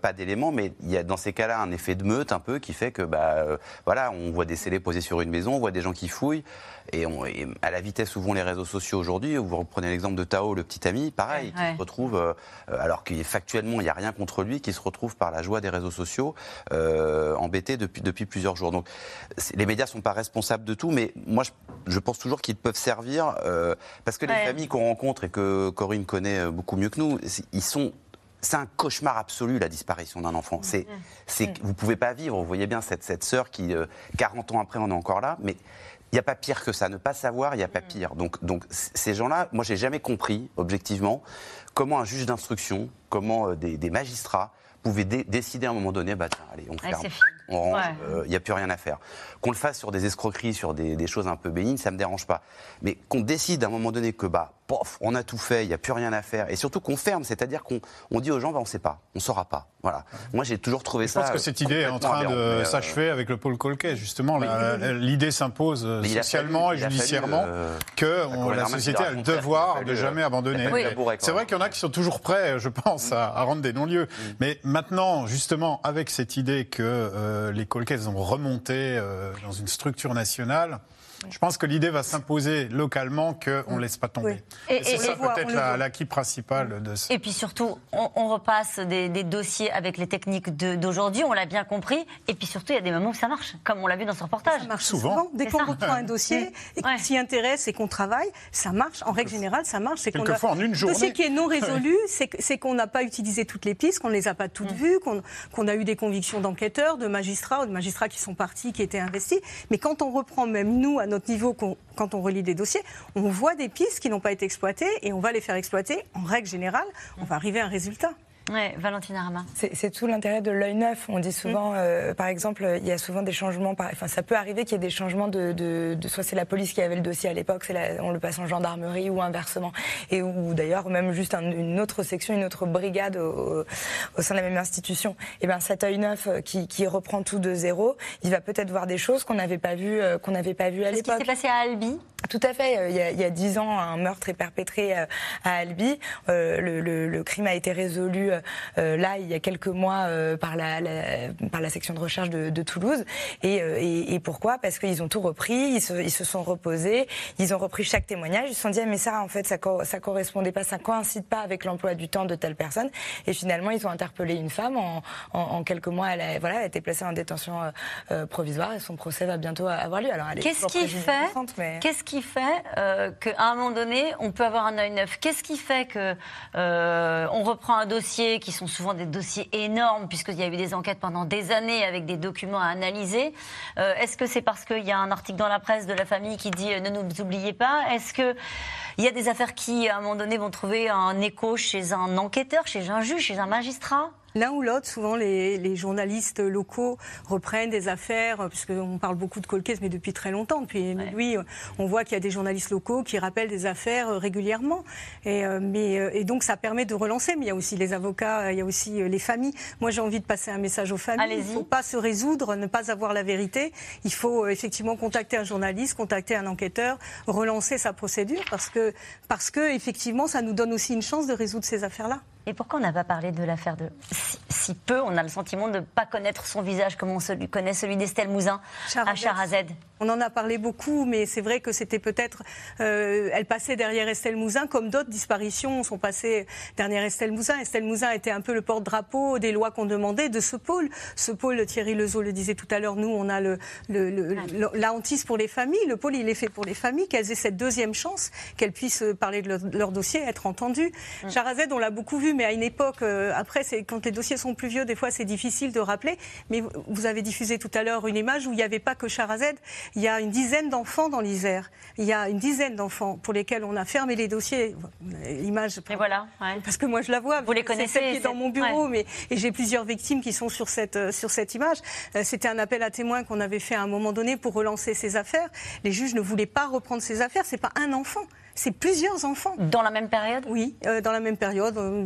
pas d'éléments, mais il y a dans ces cas-là un effet de meute un peu qui fait que, bah, voilà, on voit des scellés posés sur une maison, on voit des gens qui fouillent, et, on, et à la vitesse où vont les réseaux sociaux aujourd'hui, vous reprenez l'exemple de Tao, le petit ami, pareil, ouais. qui se retrouve, alors qu'il factuellement il n'y a rien contre lui, qui se retrouve par la joie des réseaux sociaux embêté depuis depuis plusieurs jours. Donc les médias sont pas responsables de tout, mais moi je, je pense toujours qu'ils peuvent servir euh, parce que les Ouais. familles qu'on rencontre et que Corinne connaît beaucoup mieux que nous, ils sont c'est un cauchemar absolu la disparition d'un enfant. C'est, c'est, vous pouvez pas vivre. Vous voyez bien cette, cette sœur qui, euh, 40 ans après, on est encore là. Mais il n'y a pas pire que ça. Ne pas savoir, il n'y a pas pire. Donc, donc ces gens-là, moi, j'ai jamais compris, objectivement, comment un juge d'instruction, comment euh, des, des magistrats pouvaient dé- décider à un moment donné, bah tiens, allez, on Ouais, ferme, c'est Ouais. il n'y a plus rien à faire. Qu'on le fasse sur des escroqueries, sur des, des choses un peu bénignes, ça me dérange pas. Mais qu'on décide à un moment donné que bah, pof, on a tout fait, il n'y a plus rien à faire, et surtout qu'on ferme, c'est-à-dire qu'on on dit aux gens, bah, on ne sait pas, on ne saura pas. Voilà. Moi, j'ai toujours trouvé Je ça. pense que cette idée est en train de euh, s'achever avec le pôle Colquet, justement. L'idée s'impose euh, socialement fallu- et judiciairement euh, que on- la société a le devoir fallu, de jamais abandonner. C'est vrai qu'il y en a qui sont toujours prêts, je pense, à, à rendre des non-lieux. Mais maintenant, justement, avec cette idée que les Colquets ont remonté dans une structure nationale, je pense que l'idée va s'imposer localement qu'on ne laisse pas tomber. Oui. Et- Et c'est ça peut-être le la- l'acquis principal de ce... Et puis surtout, on, on repasse des, des dossiers avec les techniques d'aujourd'hui, on l'a bien compris. Et puis surtout, il y a des moments où ça marche, comme on l'a vu dans ce reportage. Ça marche souvent. Dès C'est qu'on reprend un dossier et qu'on s'y intéresse et qu'on travaille, ça marche. En règle générale, ça marche. C'est qu'on a- en une Le journée. dossier qui est non résolu, c'est qu'on n'a pas utilisé toutes les pistes, qu'on ne les a pas toutes vues, qu'on qu'on a eu des convictions d'enquêteurs, de magistrats ou de magistrats qui sont partis, qui étaient investis. Mais quand on reprend, même nous, à niveau, quand on relit des dossiers, on voit des pistes qui n'ont pas été exploitées et on va les faire exploiter. En règle générale, on va arriver à un résultat. Ouais, Valentine Arma. C'est tout l'intérêt de l'œil neuf. On dit souvent, euh, par exemple, il y a souvent des changements. Par... Enfin, ça peut arriver qu'il y ait des changements de, de, de- soit c'est la police qui avait le dossier à l'époque, on le passe en gendarmerie ou inversement, et ou d'ailleurs même juste un- une autre section, une autre brigade au, au sein de la même institution. Et ben cet œil neuf euh, qui, qui reprend tout de zéro, il va peut-être voir des choses qu'on n'avait pas vues, euh, qu'on n'avait pas vues à C'est ce qui l'époque. s'est passé à Albi Tout à fait. Il y a- dix ans, un meurtre est perpétré à Albi. Euh, le, le- le crime a été résolu là il y a quelques mois euh, par la, la- par la section de recherche de, de Toulouse. Et, euh, et- et pourquoi? Parce qu'ils ont tout repris, ils se, ils se sont reposés, ils ont repris chaque témoignage. Ils se sont dit ah, mais ça en fait ça, ça correspondait pas, ça coïncide pas avec l'emploi du temps de telle personne. Et finalement ils ont interpellé une femme en, en- en quelques mois. Elle a, voilà, elle a été placée en détention euh, euh, provisoire et son procès va bientôt avoir lieu. Alors elle est Qu'est-ce qui fait, mais- qu'est-ce qui fait euh, qu'à un moment donné, on peut avoir un œil neuf? Qu'est-ce qui fait que euh, on reprend un dossier qui sont souvent des dossiers énormes, puisqu'il y a eu des enquêtes pendant des années avec des documents à analyser. Euh, Est-ce que c'est parce qu'il y a un article dans la presse de la famille qui dit euh, ne nous oubliez pas? Est-ce que il y a des affaires qui, à un moment donné, vont trouver un écho chez un enquêteur, chez un juge, chez un magistrat? L'un ou l'autre, souvent les, les journalistes locaux reprennent des affaires, euh, puisqu'on parle beaucoup de cold case, mais depuis très longtemps. Depuis lui, on voit qu'il y a des journalistes locaux qui rappellent des affaires euh, régulièrement. Et, euh, mais, euh, et donc ça permet de relancer. Mais il y a aussi les avocats, euh, il y a aussi euh, les familles. Moi, j'ai envie de passer un message aux familles. Il ne faut pas se résoudre, ne pas avoir la vérité. Il faut euh, effectivement contacter un journaliste, contacter un enquêteur, relancer sa procédure, parce que, parce que effectivement, ça nous donne aussi une chance de résoudre ces affaires-là. Et pourquoi on n'a pas parlé de l'affaire de si, si peu On a le sentiment de ne pas connaître son visage comme on connaît celui d'Estelle Mouzin à Charazed. On en a parlé beaucoup, mais c'est vrai que c'était peut-être. euh, elle passait derrière Estelle Mouzin, comme d'autres disparitions sont passées derrière Estelle Mouzin. Estelle Mouzin était un peu le porte-drapeau des lois qu'on demandait de ce pôle. Ce pôle, Thierry Lezeau le disait tout à l'heure, nous, on a le, le- le- le- la hantise pour les familles. Le pôle, il est fait pour les familles, qu'elles aient cette deuxième chance, qu'elles puissent parler de leur, de leur dossier, être entendues. Charazed, on l'a beaucoup vu, mais à une époque, euh, après, c'est- quand les dossiers sont plus vieux, des fois, c'est difficile de rappeler. Mais vous- avez diffusé tout à l'heure une image où il n'y avait pas que Charazed. Il y a une dizaine d'enfants dans l'Isère. Il y a une dizaine d'enfants pour lesquels on a fermé les dossiers. L'image. Et voilà. Parce que moi, je la vois. Vous les C'est connaissez, celle qui est dans c'est- mon bureau, ouais. mais et j'ai plusieurs victimes qui sont sur cette euh, sur cette image. Euh, C'était un appel à témoins qu'on avait fait à un moment donné pour relancer ces affaires. Les juges ne voulaient pas reprendre ces affaires. C'est pas un enfant. C'est plusieurs enfants. Dans la même période? Oui, euh, dans la même période, euh,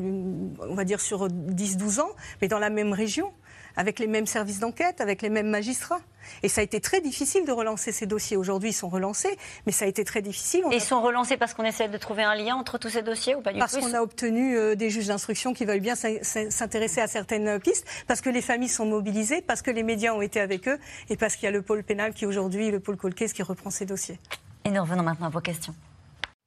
on va dire sur 10-12 ans, mais dans la même région, avec les mêmes services d'enquête, avec les mêmes magistrats. Et ça a été très difficile de relancer ces dossiers. Aujourd'hui, ils sont relancés, mais ça a été très difficile. On Et a- ils sont relancés parce qu'on essaie de trouver un lien entre tous ces dossiers ou pas du parce tout qu'on a obtenu euh, des juges d'instruction qui veulent bien s'in- s'in- s'intéresser à certaines pistes, parce que les familles sont mobilisées, parce que les médias ont été avec eux, et parce qu'il y a le pôle pénal qui aujourd'hui, le pôle Colcase, qui reprend ces dossiers. Et nous revenons maintenant à vos questions.